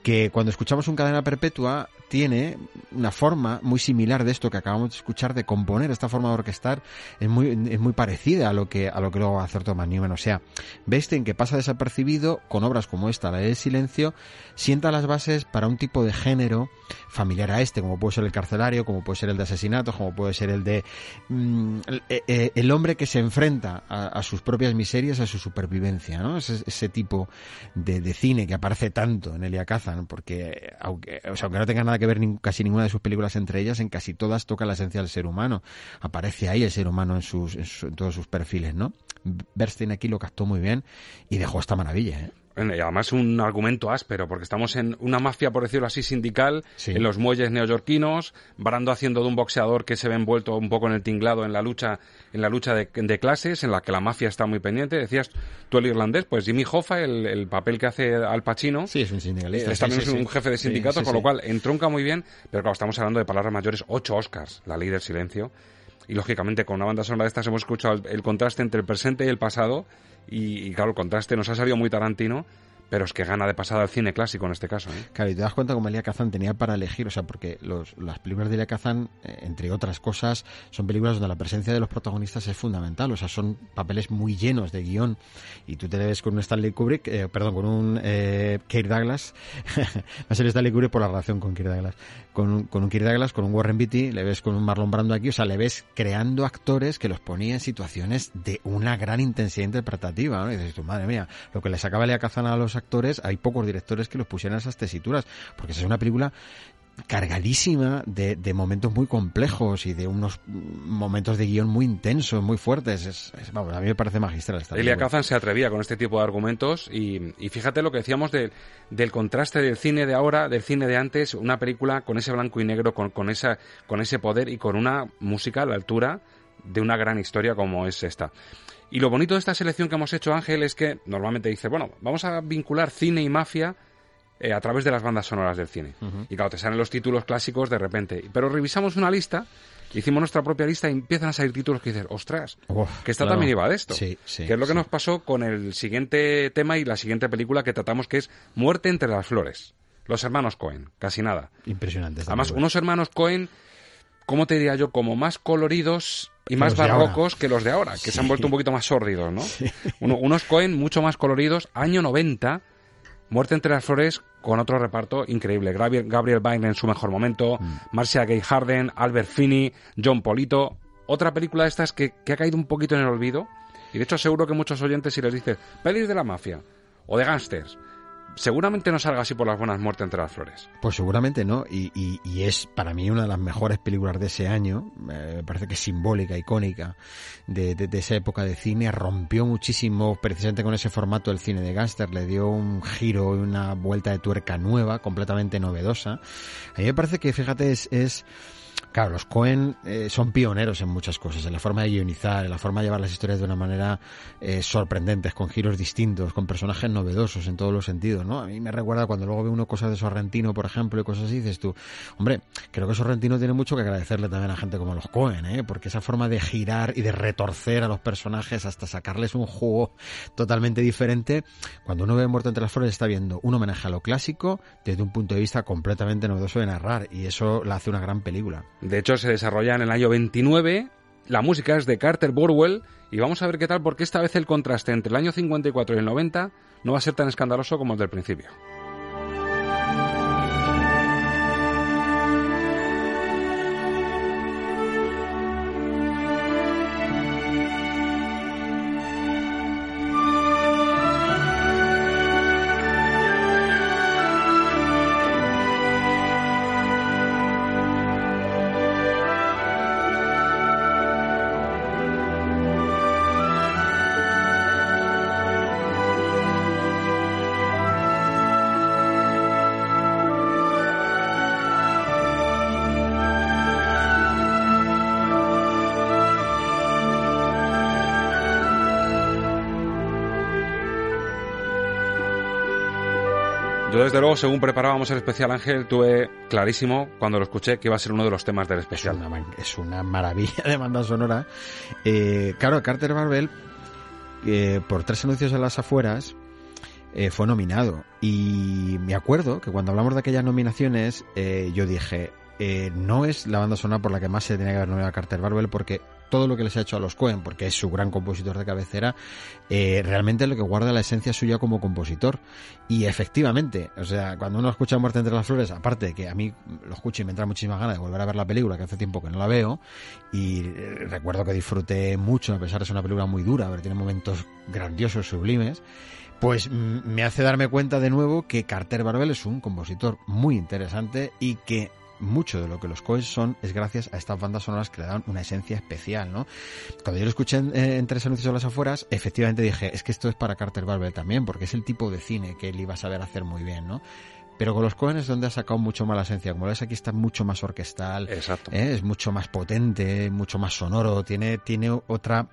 Speaker 16: que cuando escuchamos un cadena perpetua tiene una forma muy similar de esto que acabamos de escuchar de componer esta forma de orquestar es muy es muy parecida a lo que a lo que luego va a hacer Thomas Newman o sea Bernstein que pasa desapercibido con obras como esta la del silencio sienta las bases para un tipo de género familiar a este como puede ser el carcelario como puede ser el de asesinatos como puede ser el de mm, el, eh, el hombre que se enfrenta a, a sus propias miserias a su supervivencia ¿no? ese, ese tipo de, de cine que aparece tanto en Elia Kazan porque aunque, o sea, aunque no tenga nada que ver ni- casi ninguna de sus películas entre ellas en casi todas toca la esencia del ser humano aparece ahí el ser humano en sus en, su- en todos sus perfiles no Bernstein aquí lo captó muy bien y dejó esta maravilla ¿eh?
Speaker 1: Además un argumento áspero, porque estamos en una mafia, por decirlo así, sindical, en los muelles neoyorquinos, Brando haciendo de un boxeador que se ve envuelto un poco en el tinglado en la lucha, en la lucha de, de clases, en la que la mafia está muy pendiente. Decías tú el irlandés, pues Jimmy Hoffa, el, el papel que hace Al Pacino,
Speaker 16: sí, es un sindicalista.
Speaker 1: es también
Speaker 16: sí, sí,
Speaker 1: un jefe de sindicato, con lo cual entronca muy bien, pero claro, estamos hablando de palabras mayores, ocho Oscars, la ley del silencio. Y lógicamente con una banda sonora de estas hemos escuchado el, el contraste entre el presente y el pasado, y, claro, el contraste nos ha salido muy tarantino, pero es que gana de pasada el cine clásico en este caso. ¿eh?
Speaker 16: Claro, y te das cuenta como Elia Kazan tenía para elegir, o sea, porque los, las películas de Elia Kazan, eh, entre otras cosas, son películas donde la presencia de los protagonistas es fundamental, o sea, son papeles muy llenos de guion. Y tú te ves con un Stanley Kubrick, eh, perdón, con un eh, Kirk Douglas, va a ser Stanley Kubrick por la relación con Kirk Douglas, con un, con un Kirk Douglas, con un Warren Beatty, le ves con un Marlon Brando aquí, o sea, le ves creando actores que los ponía en situaciones de una gran intensidad interpretativa, ¿no? Y dices madre mía, lo que le sacaba Kazan a los actores, hay pocos directores que los pusieran esas tesituras, porque esa es una película cargadísima de, de momentos muy complejos y de unos momentos de guion muy intensos, muy fuertes. Es, es- vamos, a mí me parece magistral esta
Speaker 1: Elia. Kazan se atrevía con este tipo de argumentos y, y fíjate lo que decíamos de- del contraste del cine de ahora, del cine de antes, una película con ese blanco y negro, con, con, esa, con ese poder y con una música a la altura de una gran historia como es esta. Y lo bonito de esta selección que hemos hecho, Ángel, es que normalmente dice, bueno, vamos a vincular cine y mafia eh, a través de las bandas sonoras del cine. Y claro, te salen los títulos clásicos de repente. Pero revisamos una lista, hicimos nuestra propia lista y empiezan a salir títulos que dices, ostras,
Speaker 16: Uf,
Speaker 1: que esta
Speaker 16: claro.
Speaker 1: también iba de esto.
Speaker 16: Sí, sí,
Speaker 1: que es lo que
Speaker 16: sí.
Speaker 1: nos pasó con el siguiente tema y la siguiente película que tratamos, que es Muerte entre las flores. Los hermanos Cohen, casi nada.
Speaker 16: Impresionante.
Speaker 1: Además, unos hermanos Cohen, ¿cómo te diría yo? Como más coloridos y más barrocos que los de ahora, que se han vuelto un poquito más sórdidos, ¿no? Uno- unos Cohen mucho más coloridos, año 90, Muerte entre las flores con otro reparto increíble. Gabriel, Byrne en su mejor momento,
Speaker 16: Mm.
Speaker 1: Marcia Gay Harden, Albert Finney, John Polito. Otra película de estas que, que ha caído un poquito en el olvido. Y de hecho seguro que muchos oyentes si les dices pelis de la mafia o de gángsters, seguramente no salga así por las buenas Muerte entre las flores.
Speaker 16: Pues seguramente no, y, y- es para mí una de las mejores películas de ese año, eh, me parece que es simbólica, icónica de, de- de esa época de cine, rompió muchísimo precisamente con ese formato del cine de gángster, le dio un giro y una vuelta de tuerca nueva, completamente novedosa. A mí me parece que, fíjate, es... es Claro, los Cohen eh, son pioneros en muchas cosas, en la forma de guionizar, en la forma de llevar las historias de una manera eh, sorprendente, con giros distintos, con personajes novedosos en todos los sentidos, ¿no? A mí me recuerda cuando luego ve uno cosas de Sorrentino, por ejemplo, y cosas así, dices tú, hombre, creo que Sorrentino tiene mucho que agradecerle también a gente como los Cohen, ¿eh? Porque esa forma de girar y de retorcer a los personajes hasta sacarles un juego totalmente diferente, cuando uno ve Muerto entre las flores está viendo un homenaje a lo clásico desde un punto de vista completamente novedoso de narrar, y eso la hace una gran película.
Speaker 1: De hecho, se desarrolla en el año 29. La música es de Carter Burwell. Y vamos a ver qué tal, porque esta vez el contraste entre el año 54 y el 90 no va a ser tan escandaloso como el del principio. Desde luego, según preparábamos el especial Ángel, tuve clarísimo cuando lo escuché que iba a ser uno de los temas del especial.
Speaker 16: Es una, maravilla de banda sonora. Eh, claro, Carter Barbell, eh, por tres anuncios en las afueras, eh, fue nominado. Y me acuerdo que cuando hablamos de aquellas nominaciones, eh, yo dije, eh, no es la banda sonora por la que más se tenía que haber nominado a Carter Barbell, porque todo lo que les ha hecho a los Cohen, porque es su gran compositor de cabecera, eh, realmente lo que guarda la esencia suya como compositor. Y efectivamente, o sea, cuando uno escucha Muerte entre las flores, aparte de que a mí lo escucho y me entra muchísimas ganas de volver a ver la película, que hace tiempo que no la veo, y eh, recuerdo que disfruté mucho, a pesar de ser una película muy dura, pero tiene momentos grandiosos, sublimes, pues mm, me hace darme cuenta de nuevo que Carter Barbell es un compositor muy interesante y que mucho de lo que los Coes son es gracias a estas bandas sonoras que le dan una esencia especial, ¿no? Cuando yo lo escuché en, eh, en tres anuncios a las afueras, efectivamente dije, es que esto es para Carter Barbell también, porque es el tipo de cine que él iba a saber hacer muy bien, ¿no? Pero con los Cohen es donde ha sacado mucho más la esencia. Como ves, aquí está mucho más orquestal.
Speaker 1: Exacto.
Speaker 16: ¿eh? Es mucho más potente, mucho más sonoro. Tiene, tiene otra.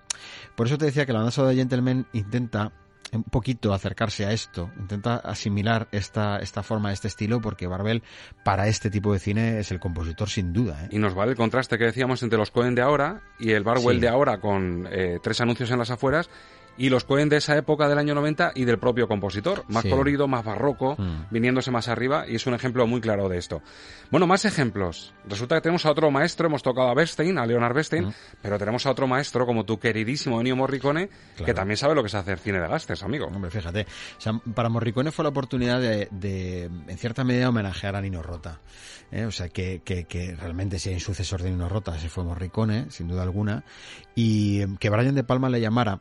Speaker 16: Por eso te decía que la banda sonora de Gentleman intenta un poquito acercarse a esto, intenta asimilar esta, esta forma, este estilo, porque Barbel para este tipo de cine es el compositor sin duda. ¿eh?
Speaker 1: Y nos vale el contraste que decíamos entre los Cohen de ahora y el Barwell
Speaker 16: Sí.
Speaker 1: de ahora con eh, tres anuncios en las afueras y los Cohen de esa época del año 90 y del propio compositor, más
Speaker 16: Sí.
Speaker 1: colorido, más barroco,
Speaker 16: Mm.
Speaker 1: viniéndose más arriba y es un ejemplo muy claro de esto. Bueno, más ejemplos. Resulta que tenemos a otro maestro, hemos tocado a Bernstein, a Leonard Bernstein,
Speaker 16: Mm.
Speaker 1: pero tenemos a otro maestro como tu queridísimo Ennio Morricone, que también sabe lo que es hacer cine de gastes, amigo.
Speaker 16: Hombre, fíjate. O sea, para Morricone fue la oportunidad de, de, en cierta medida, homenajear a Nino Rota. ¿eh? O sea, que, que, que realmente si hay un sucesor de Nino Rota, ese fue Morricone, sin duda alguna. Y que Brian De Palma le llamara.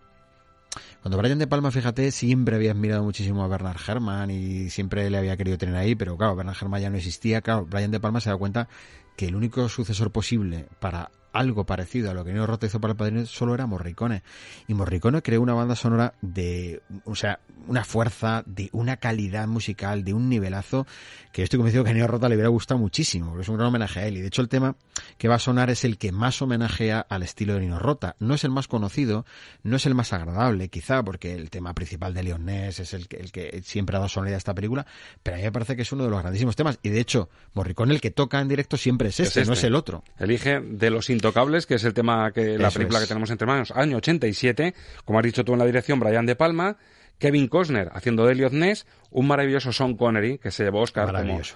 Speaker 16: Cuando Brian De Palma, fíjate, siempre había admirado muchísimo a Bernard Herrmann y siempre le había querido tener ahí, pero claro, Bernard Herrmann ya no existía. Claro, Brian De Palma se da cuenta que el único sucesor posible para algo parecido a lo que Nino Rota hizo para el padrino solo era Morricone. Y Morricone creó una banda sonora de, o sea, una fuerza, de una calidad musical, de un nivelazo, que estoy convencido que a Nino Rota le hubiera gustado muchísimo, porque es un gran homenaje a él. Y de hecho el tema que va a sonar es el que más homenajea al estilo de Nino Rota. No es el más conocido, no es el más agradable, quizá, porque el tema principal de Leon Ness es el que, el que siempre ha dado sonoridad a esta película, pero a mí me parece que es uno de los grandísimos temas. Y de hecho, Morricone el que toca en directo siempre es este, no es el otro.
Speaker 1: Elige de Los Intocables, que es el tema que la
Speaker 16: Eso
Speaker 1: película
Speaker 16: es.
Speaker 1: que tenemos entre manos, año 87, como has dicho tú en la dirección, Brian De Palma, Kevin Costner haciendo de Elliot Ness, un maravilloso Sean Connery que se llevó Oscar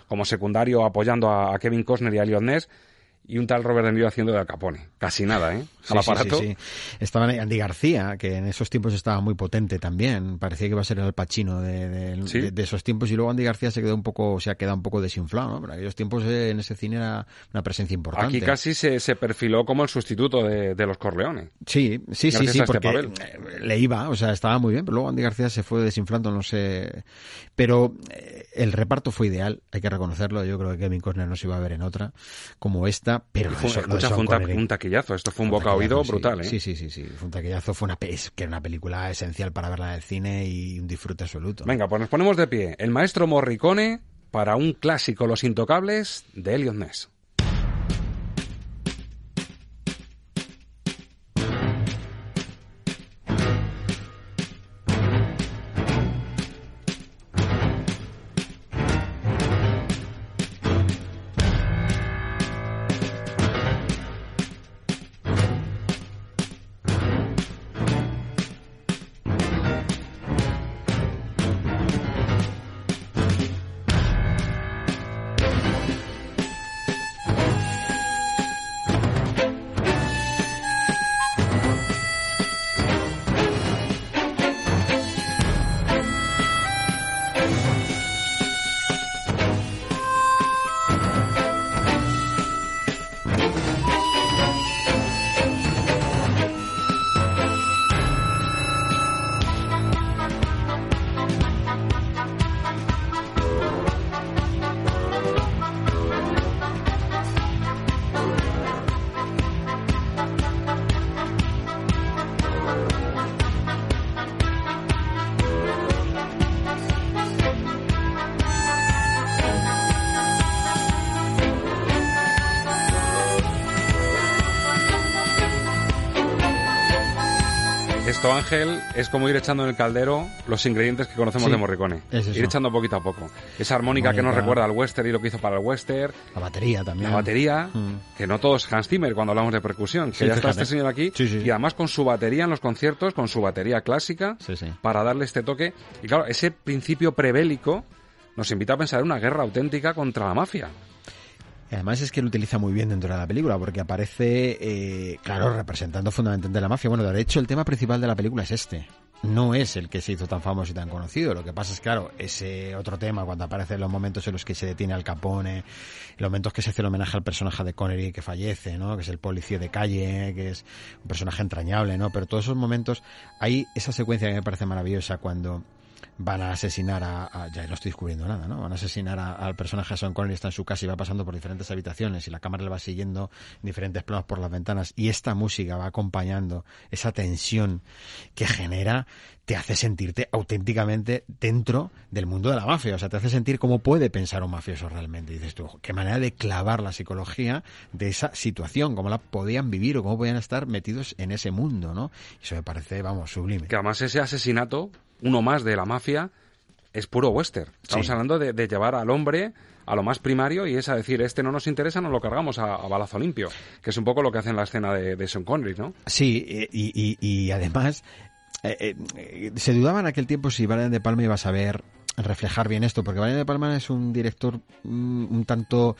Speaker 1: como secundario apoyando a, a Kevin Costner y a Elliot Ness, y un tal Robert De Niro haciendo de Al Capone. Casi nada, ¿eh? Al
Speaker 16: sí,
Speaker 1: aparato.
Speaker 16: sí, sí. Estaban ahí Andy García, que en esos tiempos estaba muy potente también. Parecía que iba a ser el Pacino de, de-
Speaker 1: Sí.
Speaker 16: de- de esos tiempos. Y luego Andy García se quedó un poco, se ha quedado un poco desinflado, ¿no? Pero en aquellos tiempos eh, en ese cine era una presencia importante.
Speaker 1: Aquí casi se, se perfiló como el sustituto de, de los Corleone.
Speaker 16: Sí, sí, sí, sí,
Speaker 1: este
Speaker 16: porque le iba, o sea, estaba muy bien, pero luego Andy García se fue desinflando, no sé. Pero eh, el reparto fue ideal, hay que reconocerlo. Yo creo que Kevin Costner no se iba a ver en otra como esta, pero
Speaker 1: fue-
Speaker 16: eso-
Speaker 1: escucha, fue un, ta- un taquillazo. Esto fue un boca a oído
Speaker 16: sí,
Speaker 1: brutal, ¿eh?
Speaker 16: Sí, sí, sí, sí. Fue un taquillazo, fue una, es que era una película esencial para verla en el cine y un disfrute absoluto.
Speaker 1: Venga, pues nos ponemos de pie. El maestro Morricone para un clásico Los Intocables de Elliot Ness. Esto, Ángel, es como ir echando en el caldero los ingredientes que conocemos
Speaker 16: Sí,
Speaker 1: de Morricone.
Speaker 16: es.
Speaker 1: Ir echando poquito a poco. Esa armónica, que nos recuerda al western y lo que hizo para el western.
Speaker 16: La batería también.
Speaker 1: La batería,
Speaker 16: Mm.
Speaker 1: que no todo es Hans Zimmer cuando hablamos de percusión, que
Speaker 16: Sí,
Speaker 1: ya está este señor aquí,
Speaker 16: Sí,
Speaker 1: y además con su batería en los conciertos, con su batería clásica, para darle este toque. Y claro, ese principio prebélico nos invita a pensar en una guerra auténtica contra la mafia.
Speaker 16: Además es que lo utiliza muy bien dentro de la película, porque aparece, eh, claro, representando fundamentalmente la mafia. Bueno, de hecho, el tema principal de la película es este. No es el que se hizo tan famoso y tan conocido. Lo que pasa es, claro, ese otro tema, cuando aparecen los momentos en los que se detiene al Capone, los momentos que se hace el homenaje al personaje de Connery que fallece, ¿no? Que es el policía de calle, que es un personaje entrañable, ¿no? Pero todos esos momentos, hay esa secuencia que me parece maravillosa cuando van a asesinar a, ya no estoy descubriendo nada, ¿no? Van a asesinar a- al personaje de Sean Connery, está en su casa y va pasando por diferentes habitaciones y la cámara le va siguiendo en diferentes planos por las ventanas y esta música va acompañando esa tensión que genera te hace sentirte auténticamente dentro del mundo de la mafia, o sea, te hace sentir cómo puede pensar un mafioso realmente. Y dices tú, qué manera de clavar la psicología de esa situación, cómo la podían vivir o cómo podían estar metidos en ese mundo, ¿no? Eso me parece, vamos, sublime.
Speaker 1: Que además ese asesinato, uno más de la mafia, es puro western. Estamos
Speaker 16: Sí.
Speaker 1: hablando de, de llevar al hombre a lo más primario y es a decir, este no nos interesa, nos lo cargamos a, a balazo limpio, que es un poco lo que hace en la escena de, de Sean Connery, ¿no?
Speaker 16: Sí, eh, y, y- y además eh, eh, se dudaba en aquel tiempo si Brian De Palma iba a saber reflejar bien esto, porque Brian De Palma es un director mm, un tanto,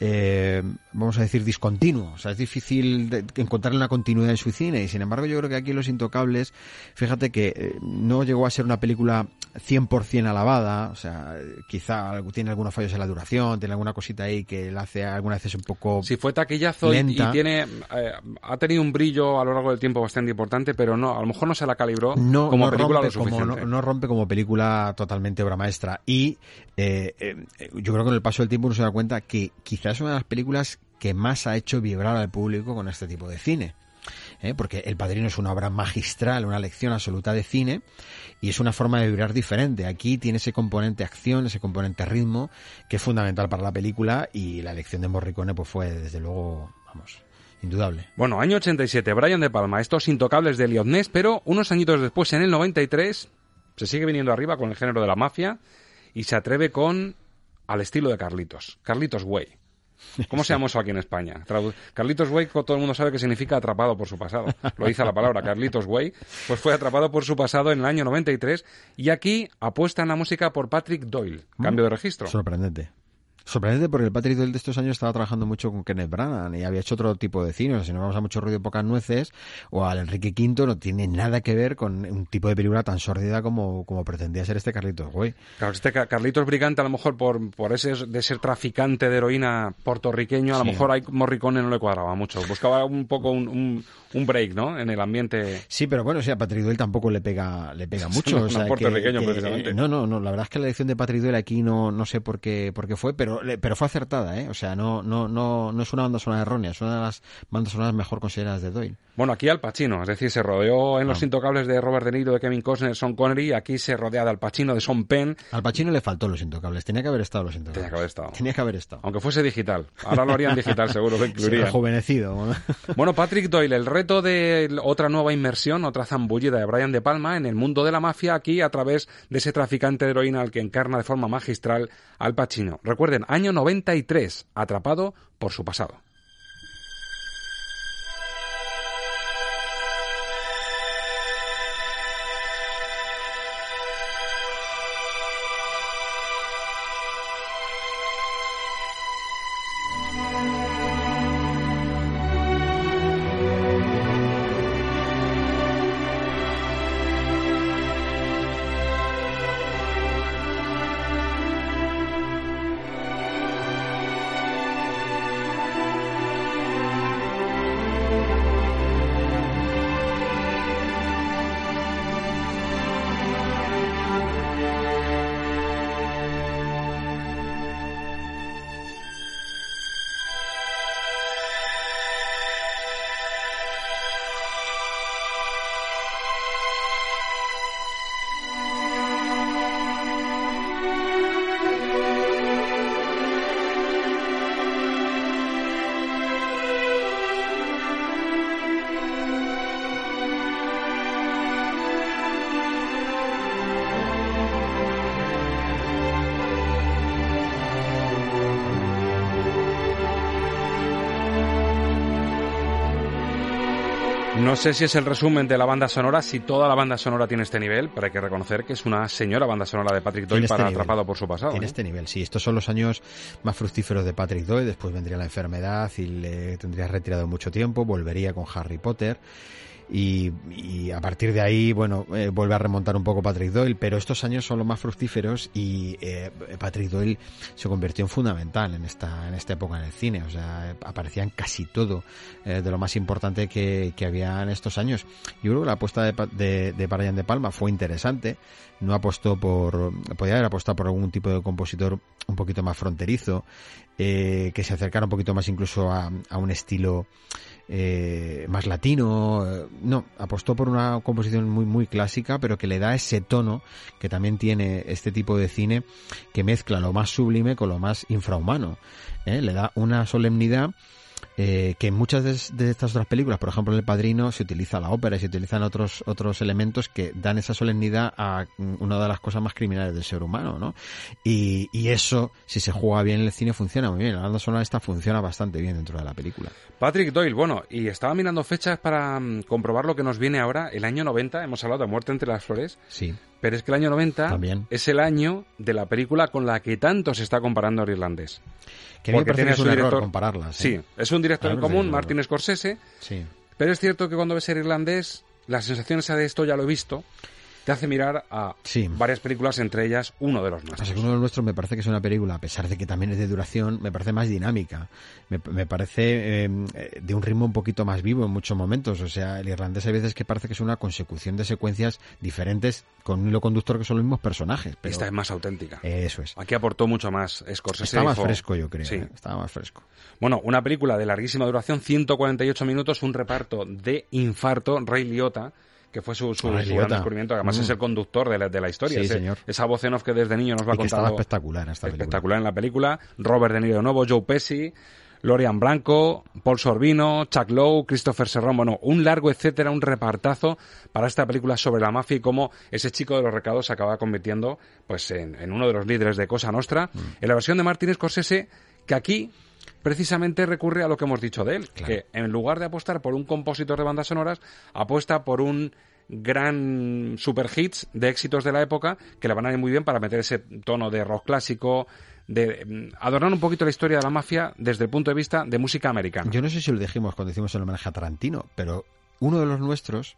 Speaker 16: eh, vamos a decir, discontinuo. O sea, es difícil de- encontrar una continuidad en su cine y sin embargo yo creo que aquí Los Intocables, fíjate que eh, no llegó a ser una película 100% alabada, o sea, quizá tiene algunos fallos en la duración, tiene alguna cosita ahí que la hace algunas veces un poco
Speaker 1: Si fue taquillazo y, tiene, eh, ha tenido un brillo a lo largo del tiempo bastante importante, pero no, a lo mejor no se la calibró
Speaker 16: no,
Speaker 1: como
Speaker 16: no
Speaker 1: película
Speaker 16: rompe
Speaker 1: lo
Speaker 16: como, no, no rompe como película totalmente obra maestra. Y eh, yo creo que con el paso del tiempo uno se da cuenta que es una de las películas que más ha hecho vibrar al público con este tipo de cine. ¿eh? Porque El Padrino es una obra magistral, una lección absoluta de cine y es una forma de vibrar diferente. Aquí tiene ese componente acción, ese componente ritmo que es fundamental para la película y la elección de Morricone pues fue desde luego, vamos, indudable.
Speaker 1: Bueno, año 87, Brian De Palma, estos intocables de Elliot Ness, pero unos añitos después, en el 93, se sigue viniendo arriba con el género de la mafia y se atreve con al estilo de Carlitos, Carlitos Way. ¿Cómo se llama eso aquí en España? Carlitos Way, todo el mundo sabe que significa atrapado por su pasado. Lo dice la palabra, Carlitos Way. Pues fue atrapado por su pasado en el año 93 y aquí apuesta en la música por Patrick Doyle. Cambio de registro.
Speaker 16: Sorprendente. Sorprendente porque el Patrick Doyle de estos años estaba trabajando mucho con Kenneth Branagh y había hecho otro tipo de cine. O sea, si nos vamos a mucho ruido pocas nueces o al Enrique V, no tiene nada que ver con un tipo de película tan sórdida como, como pretendía ser este Carlitos Güey.
Speaker 1: Claro, este Ca- Carlitos Brigante, a lo mejor por, por ese de ser traficante de heroína puertorriqueño, a lo
Speaker 16: Sí.
Speaker 1: mejor a Morricone no le cuadraba mucho. Buscaba un poco un, un, un break, ¿no? En el ambiente.
Speaker 16: Sí, pero bueno, o sea, a Patrick Doyle tampoco le pega, le pega mucho.
Speaker 1: No,
Speaker 16: o
Speaker 1: no
Speaker 16: sea,
Speaker 1: puertorriqueño,
Speaker 16: que- que-
Speaker 1: precisamente.
Speaker 16: no, no, no. La verdad es que la elección de Patrick Doyle aquí no, no sé por qué, por qué fue, pero, le- pero fue acertada, ¿eh? O sea, no, no, no, no es una banda sonora errónea, es una de las bandas sonoras mejor consideradas de Doyle.
Speaker 1: Bueno, aquí Al Pacino, es decir, se rodeó en Los
Speaker 16: Ah.
Speaker 1: Intocables de Robert De Niro, de Kevin Costner, Sean Connery, y aquí se rodea de Al Pacino, de Sean Penn.
Speaker 16: Al Pacino le faltó Los Intocables, tenía que haber estado Los Intocables.
Speaker 1: Tenía que haber estado.
Speaker 16: Tenía que haber estado.
Speaker 1: Aunque fuese digital. Ahora lo harían digital, seguro
Speaker 16: Se
Speaker 1: incluirían.
Speaker 16: rejuvenecido. ¿no?
Speaker 1: Bueno, Patrick Doyle, el reto de otra nueva inmersión, otra zambullida de Brian De Palma en el mundo de la mafia, aquí a través de ese traficante de heroína al que encarna de forma magistral Al Pacino. Recuerden, año 93, atrapado por su pasado. No sé si es el resumen de la banda sonora, si toda la banda sonora tiene este nivel, pero hay que reconocer que es una señora banda sonora de Patrick Doyle
Speaker 16: este
Speaker 1: para
Speaker 16: nivel.
Speaker 1: Atrapado por su pasado.
Speaker 16: En
Speaker 1: ¿eh?
Speaker 16: este nivel, sí. Estos son los años más fructíferos de Patrick Doyle. Después vendría la enfermedad y le tendría retirado mucho tiempo. Volvería con Harry Potter. Y, y a partir de ahí, bueno, eh, vuelve a remontar un poco Patrick Doyle, pero estos años son los más fructíferos y eh, Patrick Doyle se convirtió en fundamental en esta, en esta época en el cine. O sea, aparecía casi todo eh, de lo más importante que, que había en estos años. Yo creo que la apuesta de, de, de De Palma fue interesante. No apostó por, podía haber apostado por algún tipo de compositor un poquito más fronterizo, eh, que se acercara un poquito más incluso a, a un estilo eh, más latino. eh, No, apostó por una composición muy, muy clásica, pero que le da ese tono que también tiene este tipo de cine que mezcla lo más sublime con lo más infrahumano. ¿eh? Le da una solemnidad eh, que en muchas de, de estas otras películas, por ejemplo en El Padrino, se utiliza la ópera y se utilizan otros, otros elementos que dan esa solemnidad a una de las cosas más criminales del ser humano, ¿no? Y, y eso, si se juega bien en el cine, funciona muy bien. La banda sonora esta funciona bastante bien dentro de la película.
Speaker 1: Patrick Doyle, bueno, y estaba mirando fechas para mm, comprobar lo que nos viene ahora. El año 90, hemos hablado de Muerte entre las Flores,
Speaker 16: Sí.
Speaker 1: pero es que el año 90
Speaker 16: También.
Speaker 1: es el año de la película con la que tanto se está comparando el irlandés.
Speaker 16: Que me
Speaker 1: Porque tiene
Speaker 16: es un error
Speaker 1: director-
Speaker 16: compararlas,
Speaker 1: Sí,
Speaker 16: ¿eh?
Speaker 1: es un director en común, Martin Scorsese,
Speaker 16: Sí.
Speaker 1: pero es cierto que cuando ves el irlandés, la sensación esa de esto ya lo he visto, te hace mirar a varias películas, entre ellas uno de los nuestros.
Speaker 16: uno de los nuestros me parece que es una película, a pesar de que también es de duración, me parece más dinámica. Me, me parece eh, de un ritmo un poquito más vivo en muchos momentos. O sea, el irlandés hay veces que parece que es una consecución de secuencias diferentes con un hilo conductor que son los mismos personajes. Pero
Speaker 1: Esta es más auténtica.
Speaker 16: Eso es.
Speaker 1: Aquí aportó mucho más Scorsese.
Speaker 16: Está más fresco, yo creo.
Speaker 1: Sí.
Speaker 16: ¿eh? Estaba más fresco.
Speaker 1: Bueno, una película de larguísima duración, 148 minutos, un reparto de infarto, Ray Liotta, que fue su, su, gran descubrimiento, que además
Speaker 16: Mm.
Speaker 1: es el conductor de la, de la historia.
Speaker 16: Sí,
Speaker 1: ese-
Speaker 16: señor.
Speaker 1: Esa voz en off que desde niño nos va
Speaker 16: Y que estaba
Speaker 1: contando.
Speaker 16: espectacular en esta película.
Speaker 1: espectacular en la película. Robert De Niro de nuevo, Joe Pesci, Lorian Blanco, Paul Sorbino, Chuck Lowe, Christopher Serrón, bueno, un largo etcétera, un repartazo para esta película sobre la mafia y cómo ese chico de los recados se acaba convirtiendo pues en, en uno de los líderes de Cosa Nostra.
Speaker 16: Mm.
Speaker 1: En la versión de Martin Scorsese, que aquí precisamente recurre a lo que hemos dicho de él, que en lugar de apostar por un compositor de bandas sonoras, apuesta por un gran super hits de éxitos de la época que le van a ir muy bien para meter ese tono de rock clásico, de mm, adornar un poquito la historia de la mafia desde el punto de vista de música americana.
Speaker 16: Yo no sé si lo dijimos cuando hicimos el homenaje a Tarantino, pero uno de los nuestros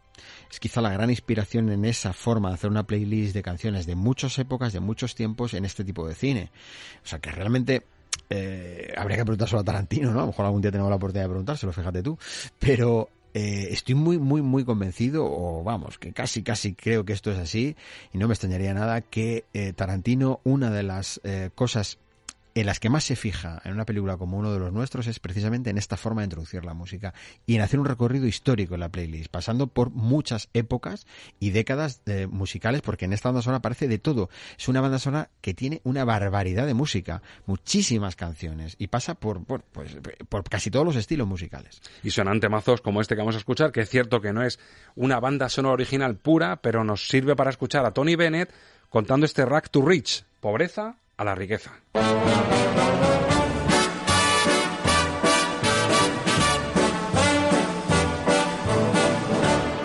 Speaker 16: es quizá la gran inspiración en esa forma de hacer una playlist de canciones de muchas épocas, de muchos tiempos en este tipo de cine. O sea que realmente eh, habría que preguntárselo a Tarantino, ¿no? A lo mejor algún día tenemos la oportunidad de preguntárselo, fíjate tú. Pero eh, estoy muy, muy, muy convencido, o vamos, que casi, casi creo que esto es así, y no me extrañaría nada que eh, Tarantino, una de las eh, cosas en las que más se fija en una película como uno de los nuestros es precisamente en esta forma de introducir la música y en hacer un recorrido histórico en la playlist, pasando por muchas épocas y décadas eh, musicales, porque en esta banda sonora aparece de todo. Es una banda sonora que tiene una barbaridad de música, muchísimas canciones y pasa por, pues, por casi todos los estilos musicales.
Speaker 1: Y suenan temazos como este que vamos a escuchar, que es cierto que no es una banda sonora original pura, pero nos sirve para escuchar a Tony Bennett contando este Rack to Rich, pobreza a la riqueza.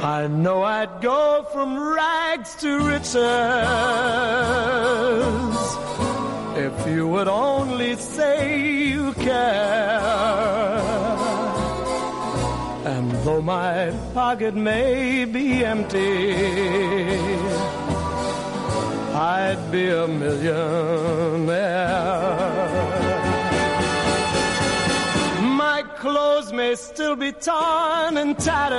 Speaker 3: I know I'd go from rags to riches if you would only say you care. And though my pocket may be empty, I'd be a millionaire. My clothes may still be torn and tattered,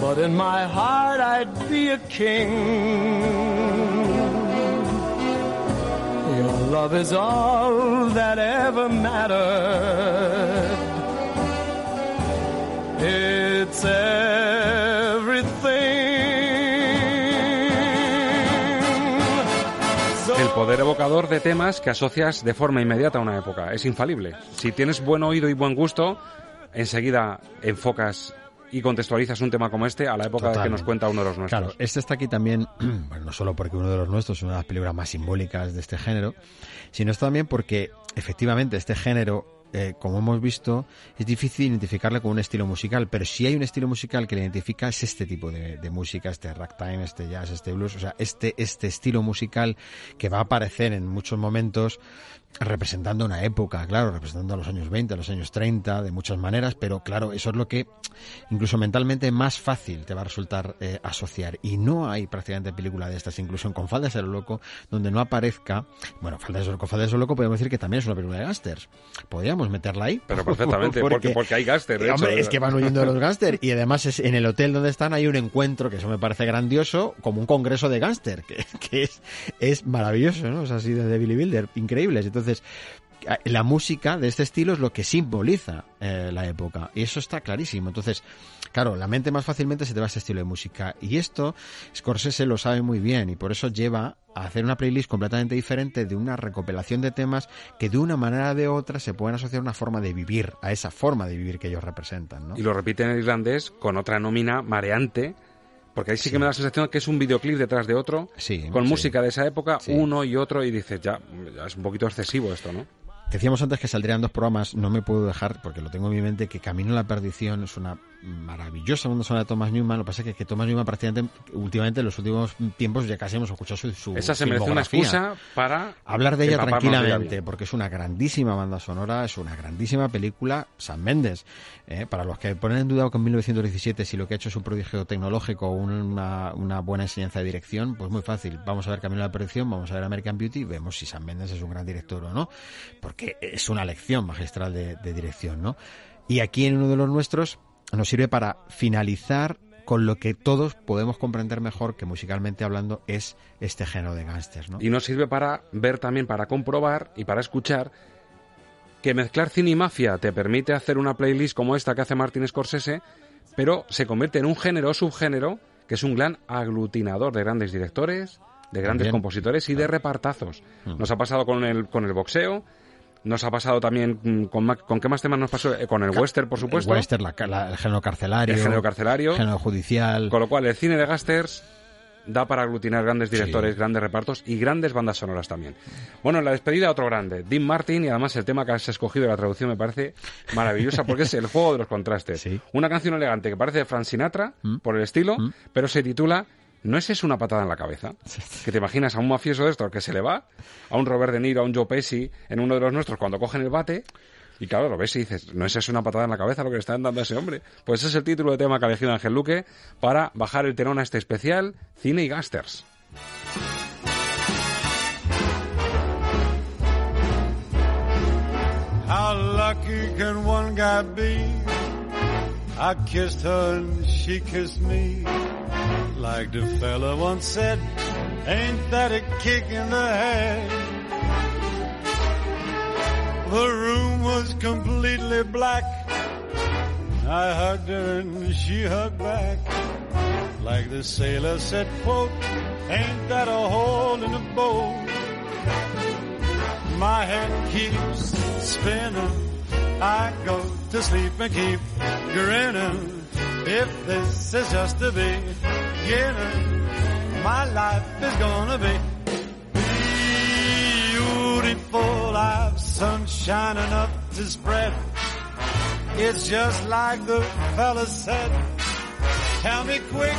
Speaker 3: but in my heart I'd be a king. Your love is all that ever mattered. It's
Speaker 1: poder evocador de temas que asocias de forma inmediata a una época. Es infalible. Si tienes buen oído y buen gusto, enseguida enfocas y contextualizas un tema como este a la época que nos cuenta uno de los nuestros.
Speaker 16: Claro, este está aquí también, bueno, no solo porque uno de los nuestros es una de las películas más simbólicas de este género, sino también porque efectivamente este género eh, como hemos visto, es difícil identificarle con un estilo musical, pero si hay un estilo musical que le identifica es este tipo de, música, este ragtime, este jazz, este blues, o sea, este, este estilo musical que va a aparecer en muchos momentos representando una época, claro, representando a los años 20, a los años 30, de muchas maneras, pero claro, eso es lo que incluso mentalmente más fácil te va a resultar eh, asociar. Y no hay prácticamente película de estas, incluso Con Faldas de lo Loco, donde no aparezca, bueno, Faldas de, con Faldas de lo Loco podemos decir que también es una película de gángsters. Podríamos meterla ahí.
Speaker 1: Pero perfectamente, porque, porque, hay
Speaker 16: hombre,
Speaker 1: hecho,
Speaker 16: es que van huyendo de los gángsters y además es, en el hotel donde están hay un encuentro que eso me parece grandioso, como un congreso de gángster, que, que es, es maravilloso, ¿no? Es así de Billy Builder, increíbles. Entonces, la música de este estilo es lo que simboliza eh, la época y eso está clarísimo. Entonces, claro, la mente más fácilmente se te va a ese estilo de música y esto Scorsese lo sabe muy bien y por eso lleva a hacer una playlist completamente diferente de una recopilación de temas que de una manera o de otra se pueden asociar a una forma de vivir, a esa forma de vivir que ellos representan.
Speaker 1: Y lo repite en irlandés con otra nómina mareante porque ahí sí, sí, que me da la sensación que es un videoclip detrás de otro,
Speaker 16: sí,
Speaker 1: con
Speaker 16: sí.
Speaker 1: música de esa época, uno y otro, y dices, ya, ya, es un poquito excesivo esto, ¿no?
Speaker 16: Decíamos antes que saldrían dos programas, no me puedo dejar, porque lo tengo en mi mente, que Camino a la Perdición es una maravillosa banda sonora de Thomas Newman. Lo que pasa es que, que Thomas Newman prácticamente, últimamente, en los últimos tiempos, ya casi hemos escuchado su, su
Speaker 1: Esa se merece una excusa para
Speaker 16: hablar de ella tranquilamente, porque es una grandísima banda sonora, es una grandísima película. San Méndez, eh, para los que ponen en duda con 1917 si lo que ha hecho es un prodigio tecnológico o una, una buena enseñanza de dirección, pues muy fácil. Vamos a ver Camino a la Perdición, vamos a ver American Beauty vemos si San Méndez es un gran director o no, porque es una lección magistral de, de dirección, ¿no? Y aquí en uno de los nuestros nos sirve para finalizar con lo que todos podemos comprender mejor que musicalmente hablando es este género de gángsters, ¿no?
Speaker 1: Y nos sirve para ver también, para comprobar y para escuchar que mezclar cine y mafia te permite hacer una playlist como esta que hace Martin Scorsese, pero se convierte en un género o subgénero que es un gran aglutinador de grandes directores, de grandes
Speaker 16: También.
Speaker 1: compositores y de repartazos. Nos ha pasado con el, con el boxeo, nos ha pasado también mm, con, con qué más temas nos pasó Eh, con el western por supuesto.
Speaker 16: El western, la, la- el género carcelario.
Speaker 1: el género carcelario.
Speaker 16: el género judicial.
Speaker 1: con lo cual el cine de Gasters da para aglutinar grandes directores grandes repartos y grandes bandas sonoras también. Bueno en la despedida otro grande Dean Martin y además el tema que has escogido de la traducción me parece maravillosa porque es el juego de los contrastes. Una canción elegante que parece de Frank Sinatra
Speaker 16: Mm.
Speaker 1: por el estilo pero se titula ¿No es eso una patada en la cabeza? Que te imaginas a un mafioso de estos que se le va, a un Robert De Niro, a un Joe Pesci, en uno de los nuestros, cuando cogen el bate, y claro, lo ves y dices, ¿no es eso una patada en la cabeza lo que le están dando a ese hombre? Pues ese es el título de tema que ha elegido Ángel Luque para bajar el telón a este especial Cine y Gasters.
Speaker 3: How lucky can one guy be? I kissed her and she kissed me. Like the fella once said, ain't that a kick in the head? The room was completely black. I hugged her and she hugged back. Like the sailor said, quote, ain't that a hole in the boat? My head keeps spinning. I go to sleep and keep grinning. If this is just a the beginning, my life is gonna be beautiful. I've sunshine enough to spread. It's just like the fella said. Tell me quick.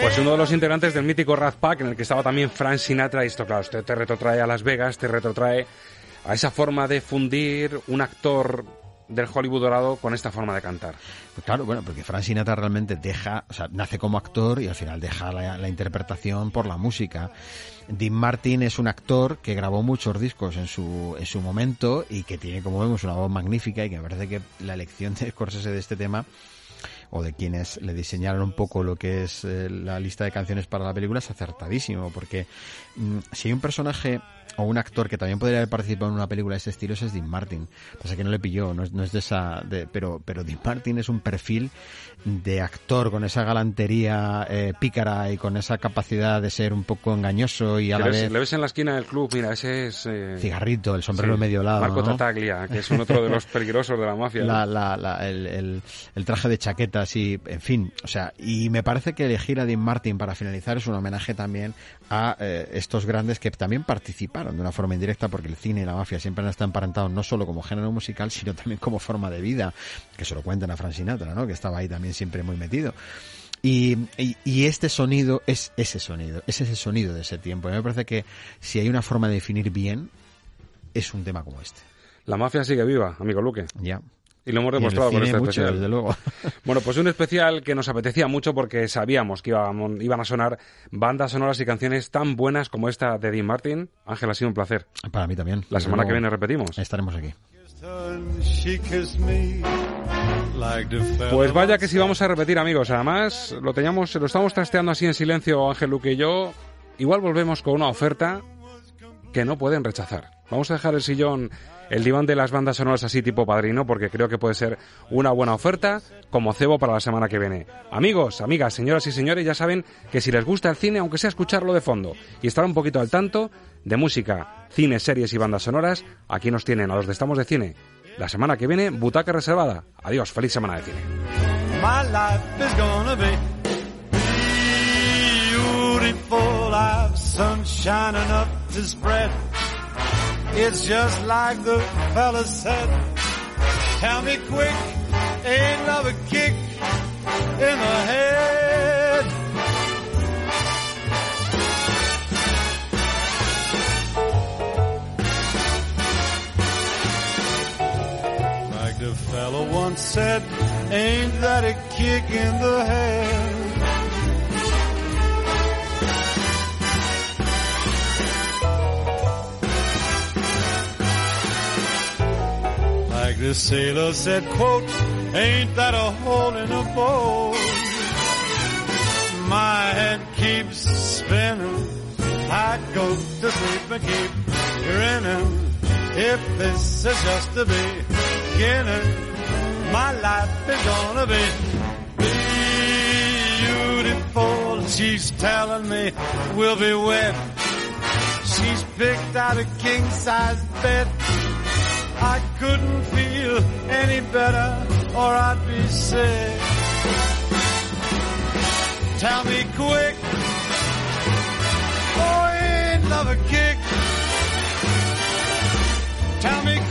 Speaker 1: Pues uno de los integrantes del mítico Rat Pack, en el que estaba también Frank Sinatra, y esto, claro, esto te retrotrae a Las Vegas, te retrotrae a esa forma de fundir un actor del Hollywood dorado con esta forma de cantar.
Speaker 16: Pues claro, bueno, porque Frank Sinatra realmente deja, o sea, nace como actor y al final deja la, interpretación por la música. Dean Martin es un actor que grabó muchos discos en su, en su momento y que tiene, como vemos, una voz magnífica y que me parece que la elección de Scorsese de este tema o de quienes le diseñaron un poco lo que es eh, la lista de canciones para la película es acertadísimo, porque mm, si hay un personaje o un actor que también podría haber participado en una película de ese estilo, es Dean Martin. Pasa que no le pilló, no es, no es de esa, de, pero, pero Dean Martin es un perfil de actor con esa galantería eh, pícara y con esa capacidad de ser un poco engañoso y a
Speaker 1: Le
Speaker 16: la vez
Speaker 1: le ves en la esquina del club, mira, ese es... eh,
Speaker 16: cigarrito, el sombrero
Speaker 1: sí,
Speaker 16: medio lado.
Speaker 1: Marco
Speaker 16: ¿no?
Speaker 1: Tataglia, que es un otro de los peligrosos de la mafia. ¿no?
Speaker 16: La- la- la- el, el- el traje de chaqueta sí, en fin, o sea, y me parece que elegir a Dean Martin para finalizar es un homenaje también a eh, estos grandes que también participaron de una forma indirecta porque el cine y la mafia siempre han estado emparentados no solo como género musical, sino también como forma de vida, que se lo cuentan a Frank Sinatra, ¿no? Que estaba ahí también siempre muy metido. Y, y, este sonido es ese sonido, es ese sonido de ese tiempo. Y me parece que si hay una forma de definir bien, es un tema como este.
Speaker 1: La mafia sigue viva, amigo Luque.
Speaker 16: Ya.
Speaker 1: Y lo hemos demostrado con este
Speaker 16: mucho,
Speaker 1: especial.
Speaker 16: Desde luego.
Speaker 1: Bueno, pues un especial que nos apetecía mucho porque sabíamos que iban, iban a sonar bandas sonoras y canciones tan buenas como esta de Dean Martin. Ángel, ha sido un placer.
Speaker 16: Para mí también.
Speaker 1: La semana que viene repetimos.
Speaker 16: Estaremos aquí.
Speaker 1: Pues vaya que si vamos a repetir, amigos. Además, lo teníamos, lo estamos trasteando así en silencio, Ángel Luque y yo. Igual volvemos con una oferta que no pueden rechazar. Vamos a dejar el sillón, el diván de las bandas sonoras así tipo padrino, porque creo que puede ser una buena oferta como cebo para la semana que viene. Amigos, amigas, señoras y señores, ya saben que si les gusta el cine, aunque sea escucharlo de fondo y estar un poquito al tanto de música, cine, series y bandas sonoras, aquí nos tienen a los de Estamos de Cine. La semana que viene, butaca reservada. Adiós, feliz semana de cine.
Speaker 3: It's just like the fella said. Tell me quick, ain't love a kick in the head? Like the fella once said, ain't that a kick in the head? The sailor said, quote, ain't that a hole in a boat? My head keeps spinning. I go to sleep and keep grinning. If this is just the beginning, my life is gonna be beautiful. She's telling me we'll be wed. She's picked out a king size bed. I couldn't feel any better or I'd be sick. Tell me quick, oh, ain't love a kick? Tell me